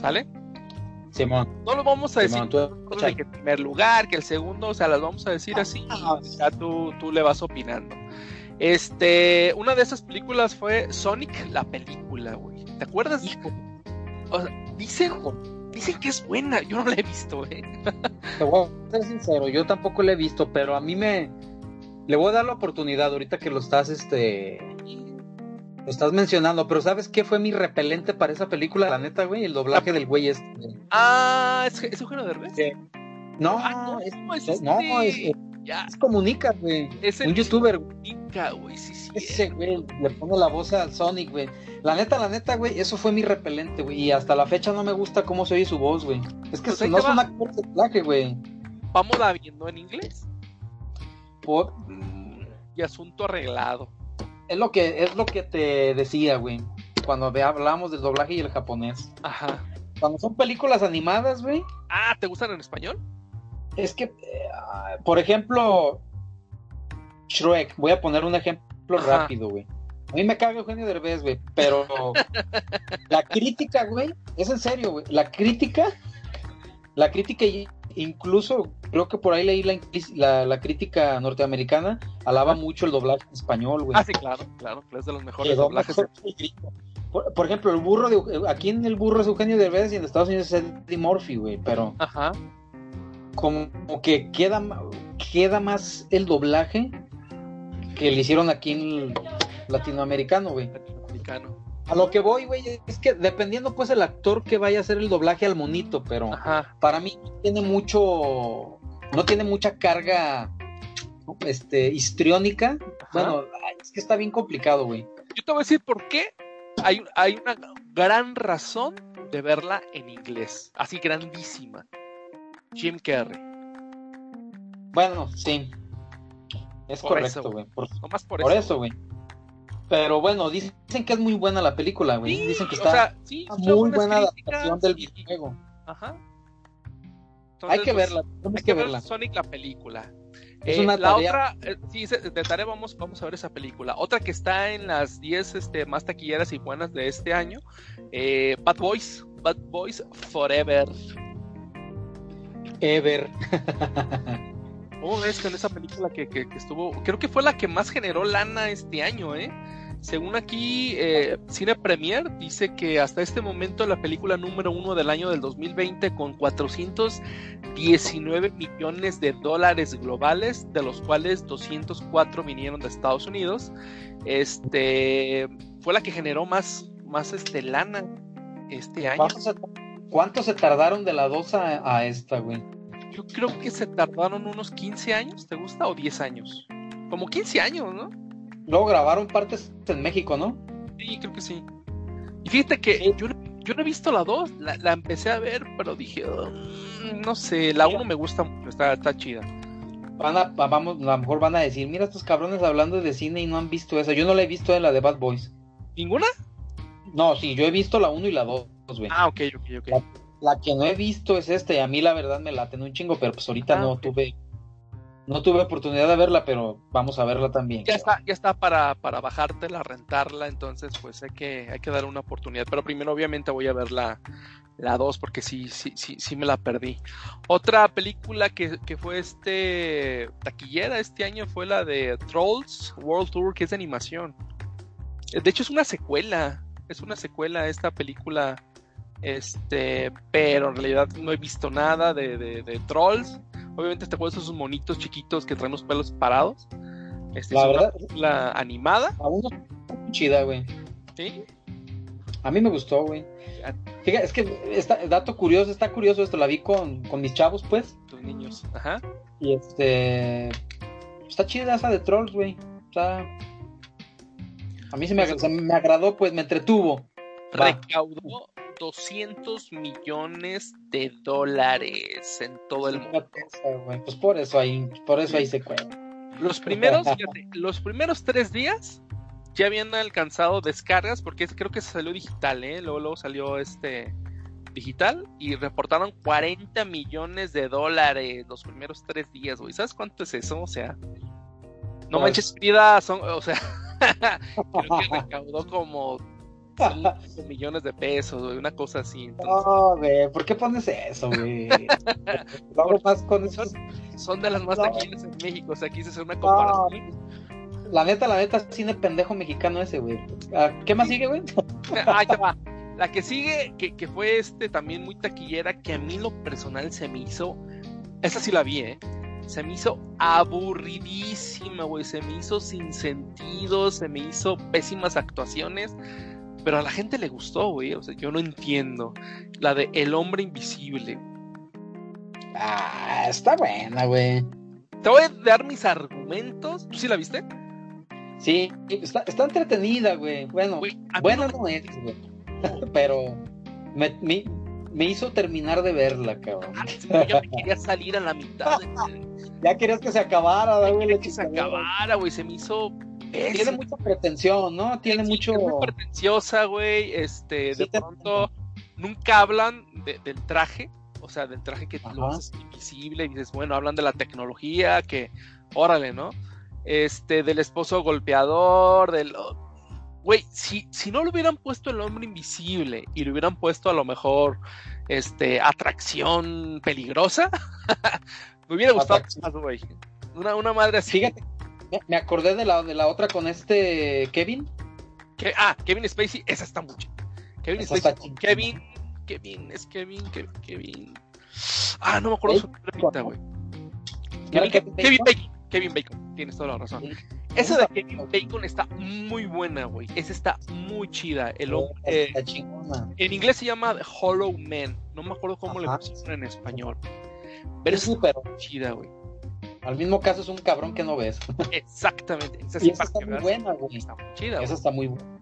¿Sale? Simón. No lo vamos a decir tú- de que el primer lugar, que el segundo, o sea, las vamos a decir así Ah, y ya tú, tú le vas opinando. Este, una de esas películas fue Sonic, la película, güey. ¿Te acuerdas? O sea, dicen, dicen que es buena, yo no la he visto, eh. Te voy a ser sincero, yo tampoco lo he visto, pero a mí me le voy a dar la oportunidad ahorita que lo estás este lo estás mencionando, pero ¿sabes qué fue mi repelente para esa película? La neta, güey, el doblaje del güey este. Ah, es, es Eugenio Derbez. Sí. No, Ah, no, es, es no, este- es, Ya, es comunica, güey. es el Un youtuber. Inca, güey, sí, sí. ese güey le pone la voz a Sonic, güey. La neta, la neta, güey, eso fue mi repelente, güey, y hasta la fecha no me gusta cómo se oye su voz, güey. Es que Pues no es un actor de doblaje, güey. Vamos la viendo en inglés. Por- Y asunto arreglado. Es lo que es lo que te decía, güey. Cuando hablamos del doblaje y el japonés. Ajá. Cuando son películas animadas, güey, Ah, ¿te gustan en español? Es que, eh, por ejemplo, Shrek, voy a poner un ejemplo Ajá. rápido, güey. A mí me caga Eugenio Derbez, güey, pero la crítica, güey, es en serio, güey. La crítica, la crítica, incluso creo que por ahí leí la, la, la crítica norteamericana, alaba mucho el doblaje en español, güey. Ah, sí, claro, claro, es de los mejores Quedó doblajes. mejor por ejemplo, el burro de aquí en el burro es Eugenio Derbez y en Estados Unidos es Eddie Murphy, güey, pero Ajá. Como que queda queda más el doblaje que le hicieron aquí en el latinoamericano, güey. Latinoamericano. A lo que voy, güey, es que dependiendo pues el actor que vaya a hacer el doblaje al monito, pero Ajá. para mí no tiene mucho no tiene mucha carga este histriónica. Bueno, es que está bien complicado, güey. Yo te voy a decir por qué. Hay, hay una gran razón de verla en inglés. Así grandísima. Jim Carrey. Bueno, sí. Es Por correcto, güey. Por, Nomás por, por eso. güey. Pero bueno, dicen que es muy buena la película, güey. Sí, dicen que o está sea, sí, muy buena adaptación del videojuego. Ajá. Hay que pues, verla, Hay que que ver. Sonic la película. Es Eh, una la tarea. otra, eh, sí, de tarea vamos, vamos a ver esa película. Otra que está en las 10 este, más taquilleras y buenas de este año, eh, Bad Boys, Bad Boys Forever. Ever. ¿Cómo ves con esa película que, que- que estuvo? Creo que fue la que más generó lana este año, ¿eh? Según aquí, eh, Cine Premier dice que hasta este momento la película número uno del año del 2020 con 419 millones de dólares globales, de los cuales 204 vinieron de Estados Unidos, este, fue la que generó más, más este, lana este año. ¿Cuánto se, cuánto se tardaron de la 2 a, a esta, güey? Yo creo que se tardaron unos 15 años, ¿te gusta? ¿O 10 años? Como 15 años, ¿no? Luego grabaron partes en México, ¿no? Sí, creo que sí. Y fíjate que Sí. yo, yo no he visto la 2, la, la empecé a ver, pero dije, "Mm, no sé, la 1 me gusta mucho, está, está chida. Van a, va- vamos, a lo mejor van a decir, mira estos cabrones hablando de cine y no han visto esa. Yo no la he visto en la de Bad Boys. ¿Ninguna? No, sí, yo he visto la 1 y la 2, güey. Ah, ok, ok, ok. La que no he visto es esta y a mí la verdad me late en un chingo, pero pues ahorita Ah, no tuve no tuve oportunidad de verla, pero vamos a verla también. Ya está, ya está para, para bajártela, rentarla, entonces pues hay que, hay que dar una oportunidad. Pero primero obviamente voy a ver la, la 2 porque sí, sí, sí, sí me la perdí. Otra película que, que fue este taquillera este año fue la de Trolls World Tour, que es de animación. De hecho es una secuela, es una secuela esta película, este, pero en realidad no he visto nada de, de, de Trolls. Obviamente te acuerdas de esos monitos chiquitos que traen los pelos parados. Este, La es verdad- película animada, A uno está muy chida, güey. ¿sí? A mí me gustó, güey. Fíjate, es que está, dato curioso, está curioso esto, la vi con, con mis chavos, pues. Tus niños, ajá. Y este. Está chida esa de Trolls, güey. Está. A mí se me, se me agradó, pues me entretuvo. Recaudó 200 millones de dólares en todo el mundo. Pues por eso hay, por eso hay secuela. Los primeros, fíjate, los primeros tres días ya habían alcanzado descargas, porque creo que se salió digital, ¿eh? Luego, luego salió este digital y reportaron 40 millones de dólares los primeros tres días, güey. ¿Sabes cuánto es eso? O sea, no Pues- manches vida, son, o sea, creo que recaudó como 5 millones de pesos, güey, una cosa así. Entonces, No, güey, ¿por qué pones eso, güey? Más con eso. son de las más No. taquilleras en México, o sea, quise hacer una comparación. La neta, la neta, cine pendejo mexicano ese, güey. Ah, ¿Qué más sigue, güey? Ahí te va. La que sigue, que, que fue este también muy taquillera, que a mí lo personal se me hizo. Esa sí la vi, ¿eh? Se me hizo aburridísima, güey. Se me hizo sin sentido, se me hizo pésimas actuaciones. Pero a la gente le gustó, güey. O sea, yo no entiendo. La de El hombre invisible. Ah, está buena, güey. Te voy a dar mis argumentos. ¿Tú sí la viste? Sí, está, está entretenida, güey. Bueno, Güey, buena no no es, güey. Pero me, me, me hizo terminar de verla, cabrón. me- yo ya me quería salir a la mitad. de- Ya querías que se acabara, güey. que se acabara, güey. Se me hizo. Tiene mucha pretensión, ¿no? Tiene Sí, mucho. es muy pretenciosa, güey. Este, Sí, de pronto nunca hablan de- del traje, o sea, del traje que lo Ajá. haces invisible y dices, bueno, hablan de la tecnología, que, órale, ¿no? Este, del esposo golpeador, del... Güey, si, si no le hubieran puesto el hombre invisible y le hubieran puesto a lo mejor, este, atracción peligrosa, me hubiera gustado más, güey. Una, una madre así. Fíjate, me- acordé de la, de la otra con este Kevin. Que, ah, Kevin Spacey, esa está mucho. Kevin Esa Spacey, está. Kevin, Kevin, es Kevin, Kevin, Kevin. Ah, no me acuerdo su nombre ahorita, güey. ¿No era Kevin, Kevin Kevin Bacon? Kevin Bacon, tienes toda la razón. Esa de Kevin Bacon está muy buena, güey. Esa está muy chida. El hombre, eh, en inglés se llama The Hollow Man. No me acuerdo cómo Ajá. le pusieron en español. Pero es pero chida, güey. Al mismo caso es un cabrón que no ves. Exactamente. Esa Y sí, esa está muy buena, güey. Está muy chida, güey. Esa está muy buena.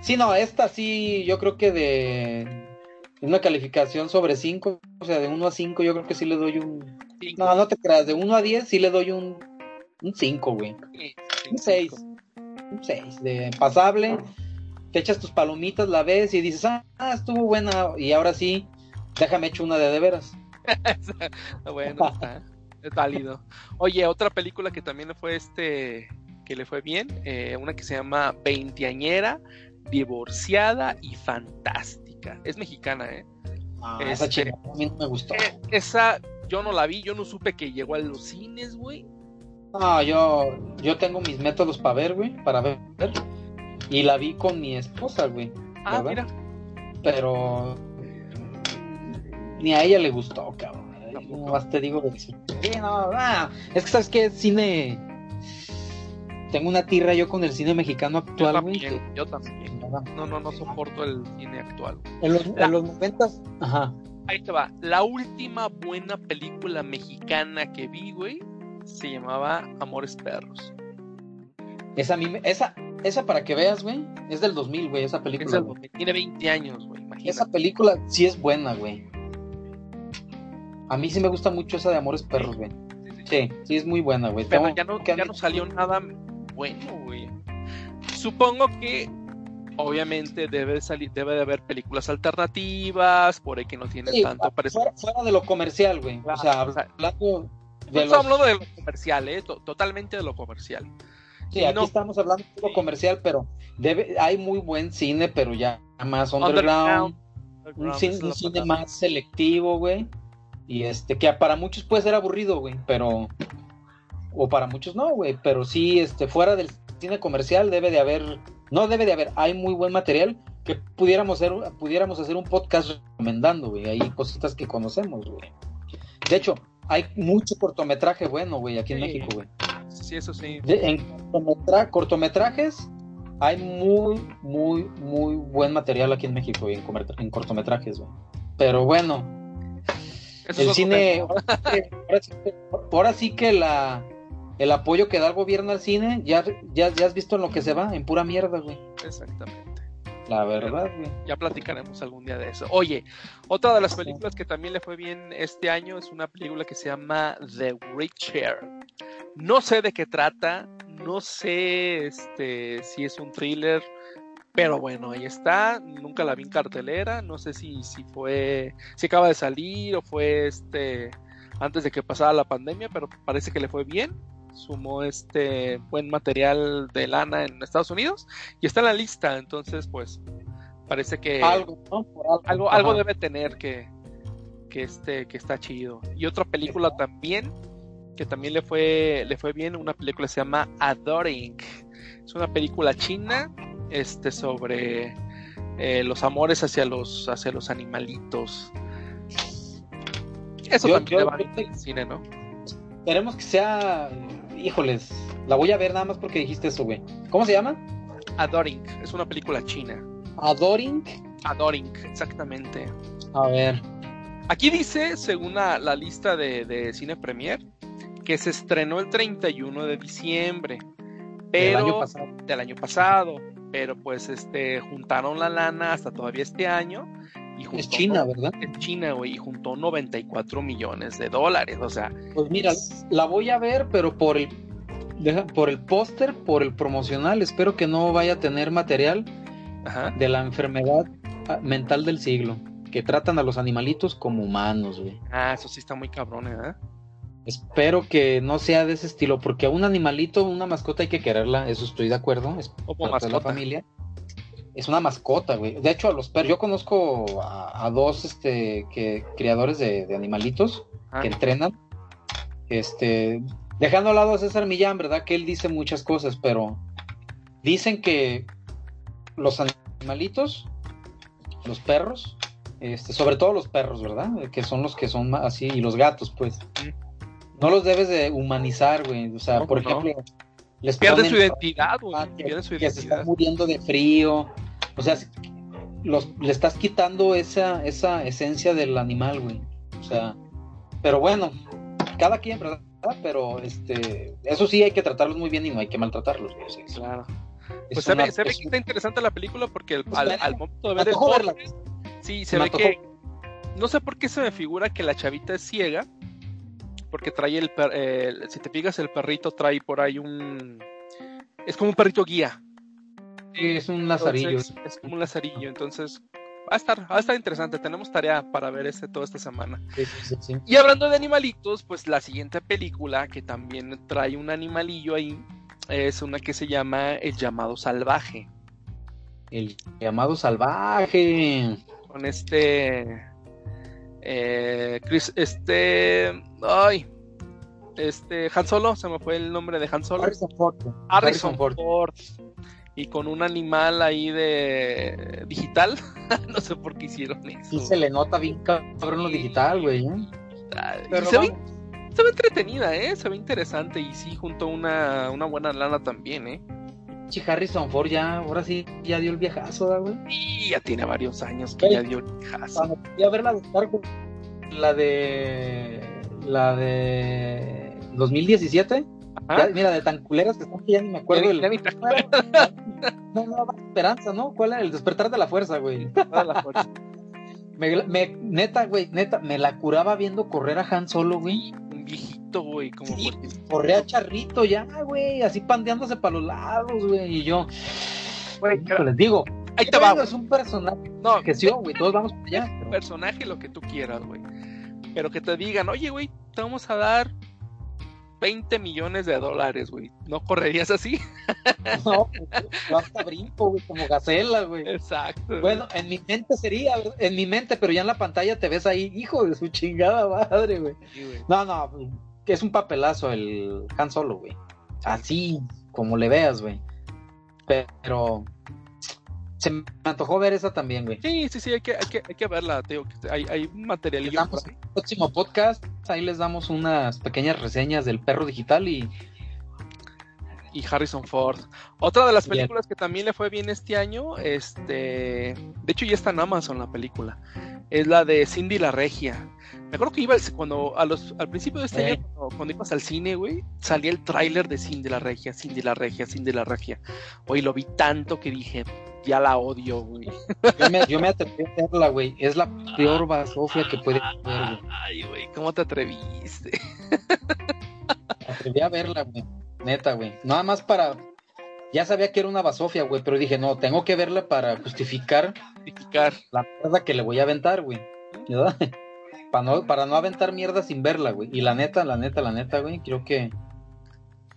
Sí, no, esta sí, yo creo que de una calificación sobre 5, o sea, de 1 a 5, yo creo que sí le doy un. Cinco. No, no te creas, de 1 a 10 sí le doy un 5, güey. Sí, Un 6. cinco. un 6, de pasable. Te echas tus palomitas, la ves y dices, ah, estuvo buena. Y ahora sí, déjame hecho una de de veras. bueno, está, es válido. Oye, otra película que también le fue este, que le fue bien, eh, una que se llama Veinteañera, divorciada y fantástica. Es mexicana, ¿eh? Ah, esa Este, chica a mí no me gustó. Eh, esa yo no la vi, yo no supe que llegó a los cines, güey. No, yo, yo tengo mis métodos para ver, güey, para ver. Y la vi con mi esposa, güey. Ah, ¿verdad? mira. Pero ni a ella le gustó, cabrón. Nomás te digo que sí. Sí, no, ah, es que sabes que cine. Tengo una tirra yo con el cine mexicano Yo actual, güey. también, que- yo también. No, no, no soporto el cine actual. En los, La- en los noventas, ajá. Ahí te va. La última buena película mexicana que vi, güey, se llamaba Amores Perros. Esa, esa, esa para que veas, güey, es del 2000, güey, esa Es película. el- güey. tiene 20 años, güey, Esa imagínate. película sí es buena, güey. A mí sí me gusta mucho esa de Amores Perros, güey. Sí, sí, sí. Sí, sí es muy buena, güey. Pero ya no, ya no salió nada bueno, güey. Supongo que obviamente debe salir, debe de haber películas alternativas, por ahí que no tienen Sí, tanto parece- fuera, fuera de lo comercial, güey. Claro, o sea, hablando de los... hablando de lo comercial, eh, to- totalmente de lo comercial. Sí, y aquí no- estamos hablando de lo comercial, pero debe, hay muy buen cine, pero ya más underground. Un cine, un cine más selectivo, güey. Y este, que para muchos puede ser aburrido, güey, pero. O para muchos no, güey. Pero sí, este, fuera del cine comercial debe de haber. No debe de haber, hay muy buen material que pudiéramos hacer, pudiéramos hacer un podcast recomendando, güey. Hay cositas que conocemos, güey. De hecho, hay mucho cortometraje bueno, güey, aquí en. México, güey. Sí, eso sí. De- en cortometra- cortometrajes hay muy, muy, muy buen material aquí en México güey, en cortometrajes, güey. Pero bueno, Eso el cine, tema. ahora sí, que- ahora sí que la, el apoyo que da el gobierno al cine, ya, ya, ya has visto en lo que se va, en pura mierda, güey. Exactamente. La verdad, güey. Ya platicaremos algún día de eso. Oye, otra de las películas que también le fue bien este año es una película que se llama The Witcher. No sé de qué trata, no sé este, si es un thriller, pero bueno, ahí está. Nunca la vi en cartelera, no sé si, si fue, si acaba de salir o fue este antes de que pasara la pandemia, pero parece que le fue bien. Sumó este buen material de lana en Estados Unidos y está en la lista, entonces pues parece que algo, ¿no? Por algo, algo, debe tener que, que este, que está chido. Y otra película también, que también le fue, le fue bien, una película que se llama Adoring. Es una película china, este, sobre eh, los amores hacia los, hacia los animalitos. Eso Yo- también yo- le va yo al cine, ¿no? Esperemos que sea, híjoles, la voy a ver nada más porque dijiste eso, güey. ¿Cómo se llama? Adoring, es una película china. Adoring. Adoring, exactamente. A ver. Aquí dice, según la, la lista de, de Cine Premier, que se estrenó el 31 de diciembre. Pero, el año pasado. del año pasado. Pero pues este juntaron la lana hasta todavía este año. Y Es juntó- China, ¿verdad? Es China, güey, y juntó 94 millones de dólares. O sea, Pues mira, la voy a ver, pero por el deja- por el póster, por el promocional, espero que no vaya a tener material ajá. de la enfermedad ah, mental del siglo, que tratan a los animalitos como humanos, güey. Ah, eso sí está muy cabrón, ¿eh? Espero que no sea de ese estilo, porque a un animalito, una mascota hay que quererla, eso estoy de acuerdo, es Como parte de la familia. Es una mascota, güey. De hecho, a los perros, yo conozco a, a dos este, que, criadores de, de animalitos Ah, que entrenan. Este, dejando al lado a César Millán, ¿verdad? Que él dice muchas cosas, pero dicen que los animalitos, los perros, este, sobre todo los perros, ¿verdad? Que son los que son más así, y los gatos, pues. No los debes de humanizar, güey. O sea, No, por no. ejemplo, les Pierde ponen- su identidad, güey. Ah, que, Pierde su que se identidad. están muriendo de frío. O sea, los, le estás quitando esa, esa esencia del animal, güey. O sea, pero bueno, cada quien, ¿verdad? Pero este, eso sí hay que tratarlos muy bien y no hay que maltratarlos. güey. Sí. Claro. Es Pues se una- ve, se ve que está interesante la película porque el- Pues al, al momento de ver el póster, sí, se me ve que no sé por qué se me figura que la chavita es ciega, porque trae el, per- el- si te fijas el perrito trae por ahí un es como un perrito guía. Sí, es un lazarillo. Entonces, es como un lazarillo, entonces va a estar, va a estar interesante. Tenemos tarea para ver este toda esta semana. Sí, sí, sí, sí. Y hablando de animalitos, pues la siguiente película que también trae un animalillo ahí es una que se llama El llamado salvaje. El llamado salvaje. Con este. Eh, Chris, este. Ay. Este. Han Solo, se me fue el nombre de Han Solo. Harrison Ford. Harrison Ford. Y con un animal ahí de digital. no sé por qué hicieron eso. Sí se le nota bien cabrón lo digital, güey. ¿eh? Pero se, ve, se ve entretenida, ¿eh? Se ve interesante. Y sí, junto a una, una buena lana también, ¿eh? Harrison Ford ya, ahora sí, ya dio el viajazo, ¿da, güey. Y ya tiene varios años que Ey. ya dio el viejazo. Cuando fui a ver la de Star Wars, la de. La de. 2017. Ajá. Ya, mira, de tan culeras que están que ya ni me acuerdo. Ya del- ya ni te No, no, no, Esperanza, ¿no? ¿Cuál era? El despertar de la fuerza, güey. de la fuerza. Me, me- neta, güey, neta, me la curaba viendo correr a Han Solo, güey. Un viejito, güey, como Sí. porque- Corría charrito ya, güey, así pandeándose para los lados, güey. Y yo, Güey, les digo, Ahí te va, es un personaje No, que sí, güey, todos vamos para allá. pero- personaje lo que tú quieras, güey. Pero que te digan, oye, güey, te vamos a dar 20 millones de dólares, güey. ¿No correrías así? No, pues, yo hasta brinco, güey, como gacela, güey. Exacto. Bueno, en mi mente sería, en mi mente, pero ya en la pantalla te ves ahí, hijo de su chingada madre, güey. Sí. No, no, es un papelazo el Han Solo, güey. Así como le veas, güey. Pero se me antojó ver esa también, güey. Sí, sí, sí, hay que, hay que, hay que verla, te digo, que hay, hay ahí. en el próximo podcast, ahí les damos unas pequeñas reseñas del perro digital y y Harrison Ford. Otra de las Bien. películas que también le fue bien este año, este, de hecho ya está en Amazon la película, es la de Cindy la Regia. Me acuerdo que iba al- cuando a los al principio de este Eh. año cuando, cuando ibas al cine, güey, salía el tráiler de Cindy la Regia, Cindy la Regia, Cindy la Regia. Hoy lo vi tanto que dije, ya la odio, güey. yo me, yo me atreví a verla, güey. Es la peor basofia que puede haber, güey. Ay, güey, ¿cómo te atreviste? Me atreví a verla, güey. Neta, güey. Nada más para. Ya sabía que era una basofia, güey, pero dije, no, tengo que verla para justificar la mierda que le voy a aventar, güey. ¿Verdad? Para no, para no aventar mierda sin verla, güey. Y la neta, la neta, la neta, güey, creo que.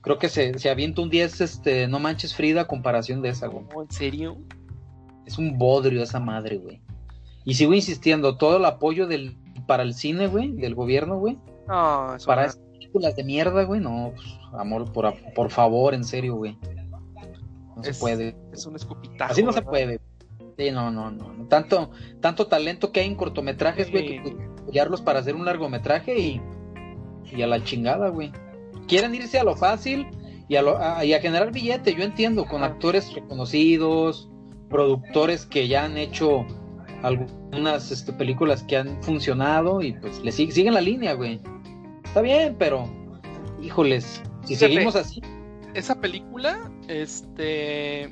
Creo que se, se avienta un 10, este, no manches Frida a comparación de esa, güey. ¿En serio? Es un bodrio esa madre, güey. Y sigo insistiendo, todo el apoyo del, para el cine, güey, del gobierno, güey. No, eso Para no. esas películas de mierda, güey, no, pues, amor, por, por favor, en serio, güey. No Es- se puede. es un escupitajo. Así no se puede. Sí, no, no, no. Tanto, tanto talento que hay en cortometrajes, güey, Sí. que apoyarlos para hacer un largometraje y, y a la chingada, güey. Quieren irse a lo fácil y a, lo- a- y a generar billete, yo entiendo, con actores reconocidos, productores que ya han hecho algunas este, películas que han funcionado y pues le sig- siguen la línea, güey. Está bien, pero híjoles, si Fíjate. seguimos así, esa película, este.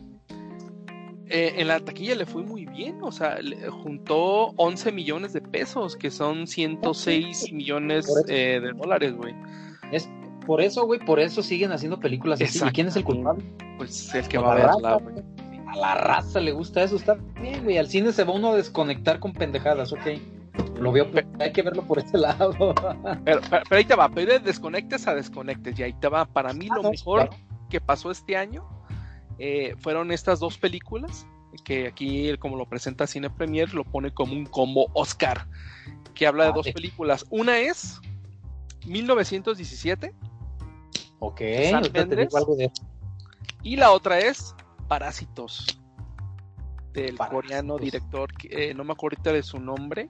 eh, en la taquilla le fue muy bien, o sea, le- juntó 11 millones de pesos, que son 106 millones eh, de dólares, güey. es por eso, güey, por eso siguen haciendo películas así. ¿Y quién es el culpable? Pues el que A va a la verla, güey. A la raza le gusta eso, está bien, güey. Al cine se va uno a desconectar con pendejadas, ok. Lo veo, hay que verlo por este lado. Pero, pero- pero ahí te va, pero de desconectes a desconectes, y ahí te va. Para mí, Ah, lo no, mejor claro. Que pasó este año eh, fueron estas dos películas, que aquí, como lo presenta Cine Premier, lo pone como un combo Oscar, que habla de dos películas. Una es 1917 Ok, te digo algo de y la otra es Parásitos, del Parásitos. coreano director, eh, no me acuerdo ahorita de su nombre.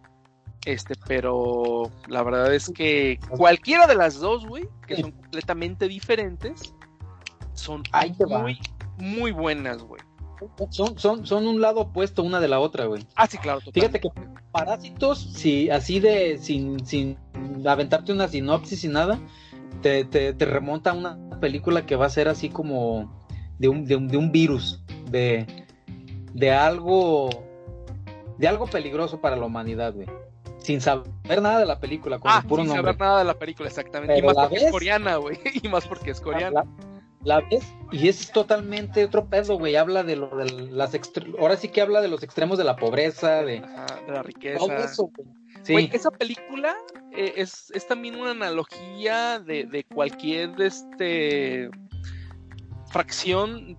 Este, pero la verdad es que cualquiera de las dos, güey, que son completamente diferentes, son Ahí muy, muy buenas, güey. Son, son, son un lado opuesto una de la otra, güey. Ah, sí, claro. Fíjate que Parásitos, si así de, sin, sin aventarte una sinopsis y nada, te, te, te remonta a una película que va a ser así como de un, de un, de un virus, de, de algo, de algo peligroso para la humanidad, güey. Sin saber nada de la película, con Ah, el puro sin nombre. saber nada de la película, exactamente. y más porque es coreana, güey. Y más porque es coreana. La, ves y es totalmente otro pedo, güey. Habla de lo de las ahora sí que habla de los extremos de la pobreza, de Ajá, de la riqueza. todo eso, güey. Sí, Güey, esa película eh, es, es también una analogía de, de cualquier este fracción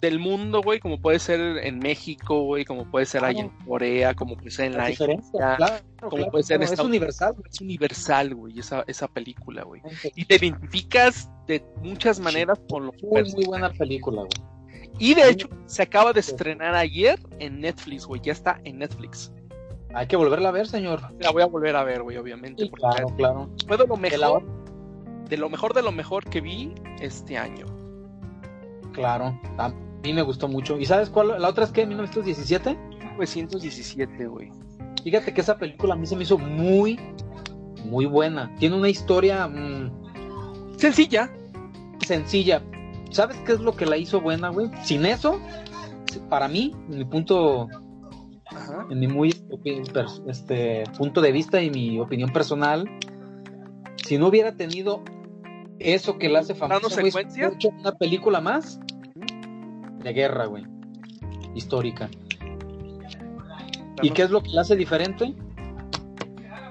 del mundo, güey, como puede ser en México, güey, como puede ser ahí en Corea, como puede ser en la la India. claro, como claro, puede ser en claro, es universal. Es universal, güey, esa, esa película, güey. Y te identificas de muchas maneras con los Muy, muy buena película, güey. Y de hecho, se acaba de estrenar ayer en Netflix, güey, ya está en Netflix. Hay que volverla a ver, señor. La voy a volver a ver, güey, obviamente. Sí, porque claro, claro. fue de lo De la- mejor, de lo mejor de lo mejor que vi este año. Claro, a mí me gustó mucho. ¿Y sabes cuál? La otra es que 1917. 1917, güey. Fíjate que esa película a mí se me hizo muy, muy buena. Tiene una historia mm, Sencilla. sencilla. ¿Sabes qué es lo que la hizo buena, güey? Sin eso, para mí, en mi punto, Ajá. en mi muy este punto de vista y mi opinión personal, si no hubiera tenido eso que la hace famosa, una película más de guerra, güey, histórica. ¿Y qué es lo que la hace diferente?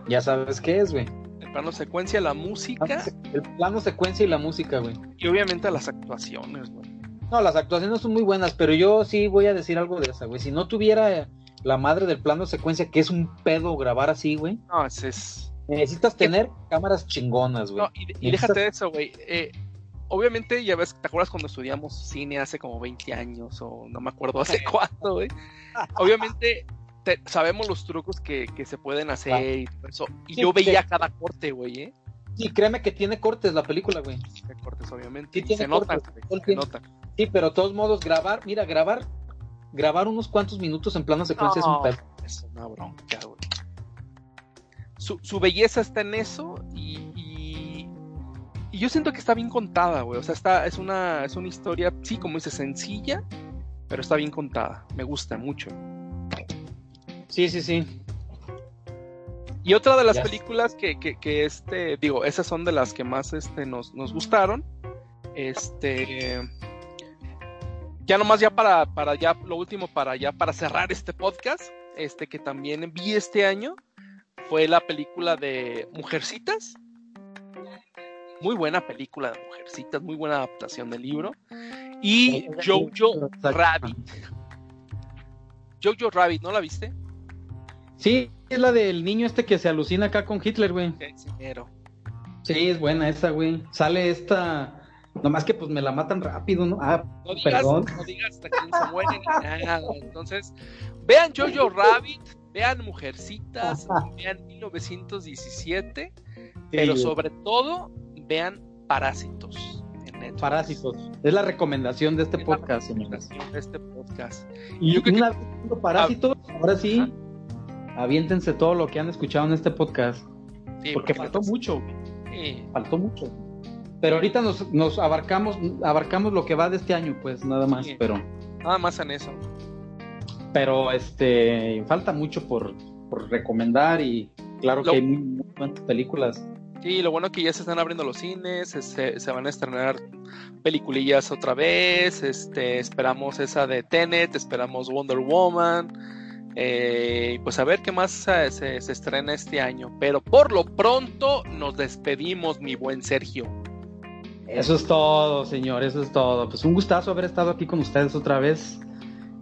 Ya sabes qué es, güey. El plano secuencia, la música El plano secuencia y la música, güey. y obviamente las actuaciones, güey. No, las actuaciones son muy buenas, pero yo sí voy a decir algo de esa, güey. Si no tuviera la madre del plano secuencia, que es un pedo grabar así, güey, No, ese es. Necesitas tener cámaras chingonas, güey. No, y, y déjate de eso, güey. Eh, obviamente, ya ves, ¿te acuerdas cuando estudiamos cine hace como 20 años o no me acuerdo hace cuánto, güey? Obviamente, te- sabemos los trucos que, que se pueden hacer y todo eso. Y Sí, yo veía sí. cada corte, güey, ¿eh? Sí, créeme que tiene cortes la película, güey. De cortes, obviamente. Sí, tiene se notan, cortes, güey, todo el se notan. Sí, pero de todos modos, grabar, mira, grabar, grabar unos cuantos minutos en plano secuencia es un pedo. Es una bronca, güey. Su, su belleza está en eso y, y, y yo siento que está bien contada, güey. O sea, está, es, una, es una historia, sí, como dice, sencilla, pero está bien contada. Me gusta mucho. Sí, sí, sí. Y otra de las películas que, que, que, este, digo, esas son de las que más este, nos, nos gustaron. Este. Ya nomás ya para, para ya, lo último para ya para cerrar este podcast, este que también vi este año, fue la película de Mujercitas. Muy buena película de Mujercitas, muy buena adaptación del libro. Y Jojo Rabbit. Jojo Rabbit, ¿no la viste? Sí, es la del niño este que se alucina acá con Hitler, güey. Sí, es buena esa, güey. Sale esta. Nomás que pues me la matan rápido, ¿no? Ah, No digas, perdón. no digas hasta quién se muere ni nada. Entonces, vean Jojo Rabbit, vean Mujercitas, vean 1917, pero Sí, sobre todo vean Parásitos. en. Parásitos. Es la recomendación de este Es la podcast, señores. recomendación de este podcast. Y Yo creo una vez viendo Parásitos, ahora sí, aviéntense todo lo que han escuchado en este podcast. Sí, Porque faltó neta, mucho, sí. faltó mucho. Pero ahorita nos, nos abarcamos, abarcamos lo que va de este año, pues nada más. Sí. Pero, Nada más en eso. Pero este, falta mucho por, por recomendar y claro Lo- que hay muy, muy buenas películas. Sí, lo bueno que ya se están abriendo los cines, se, se van a estrenar peliculillas otra vez, este, esperamos esa de Tenet, esperamos Wonder Woman, eh, y pues a ver qué más se, se estrena este año. Pero por lo pronto nos despedimos, mi buen Sergio. Eso es todo, señor, eso es todo. Pues un gustazo haber estado aquí con ustedes otra vez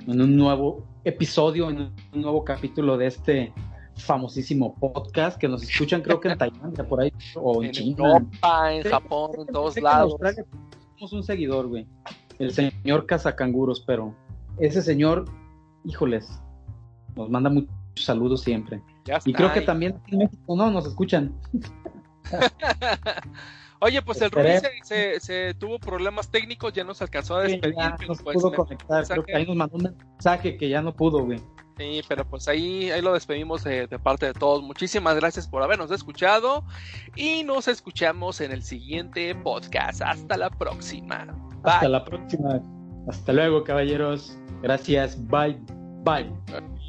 en un nuevo episodio, en un nuevo capítulo de este famosísimo podcast que nos escuchan creo que en Tailandia por ahí o en, En China. Europa, en Sí, Japón, en todos lados. Tenemos un seguidor, güey. El señor Cazacanguros, pero ese señor, híjoles, nos manda muchos saludos siempre. Y creo que también en México, ¿no? Nos escuchan. Oye, pues el Rubí se, se- se tuvo problemas técnicos, ya nos alcanzó a Sí, despedir, ya pero no se pues pudo conectar. Creo que ahí nos mandó un mensaje que ya no pudo, güey. Sí, pero pues ahí, ahí lo despedimos de, de parte de todos. Muchísimas gracias por habernos escuchado y nos escuchamos en el siguiente podcast. Hasta la próxima. Hasta la próxima. Hasta luego, caballeros. Gracias. Bye. Bye.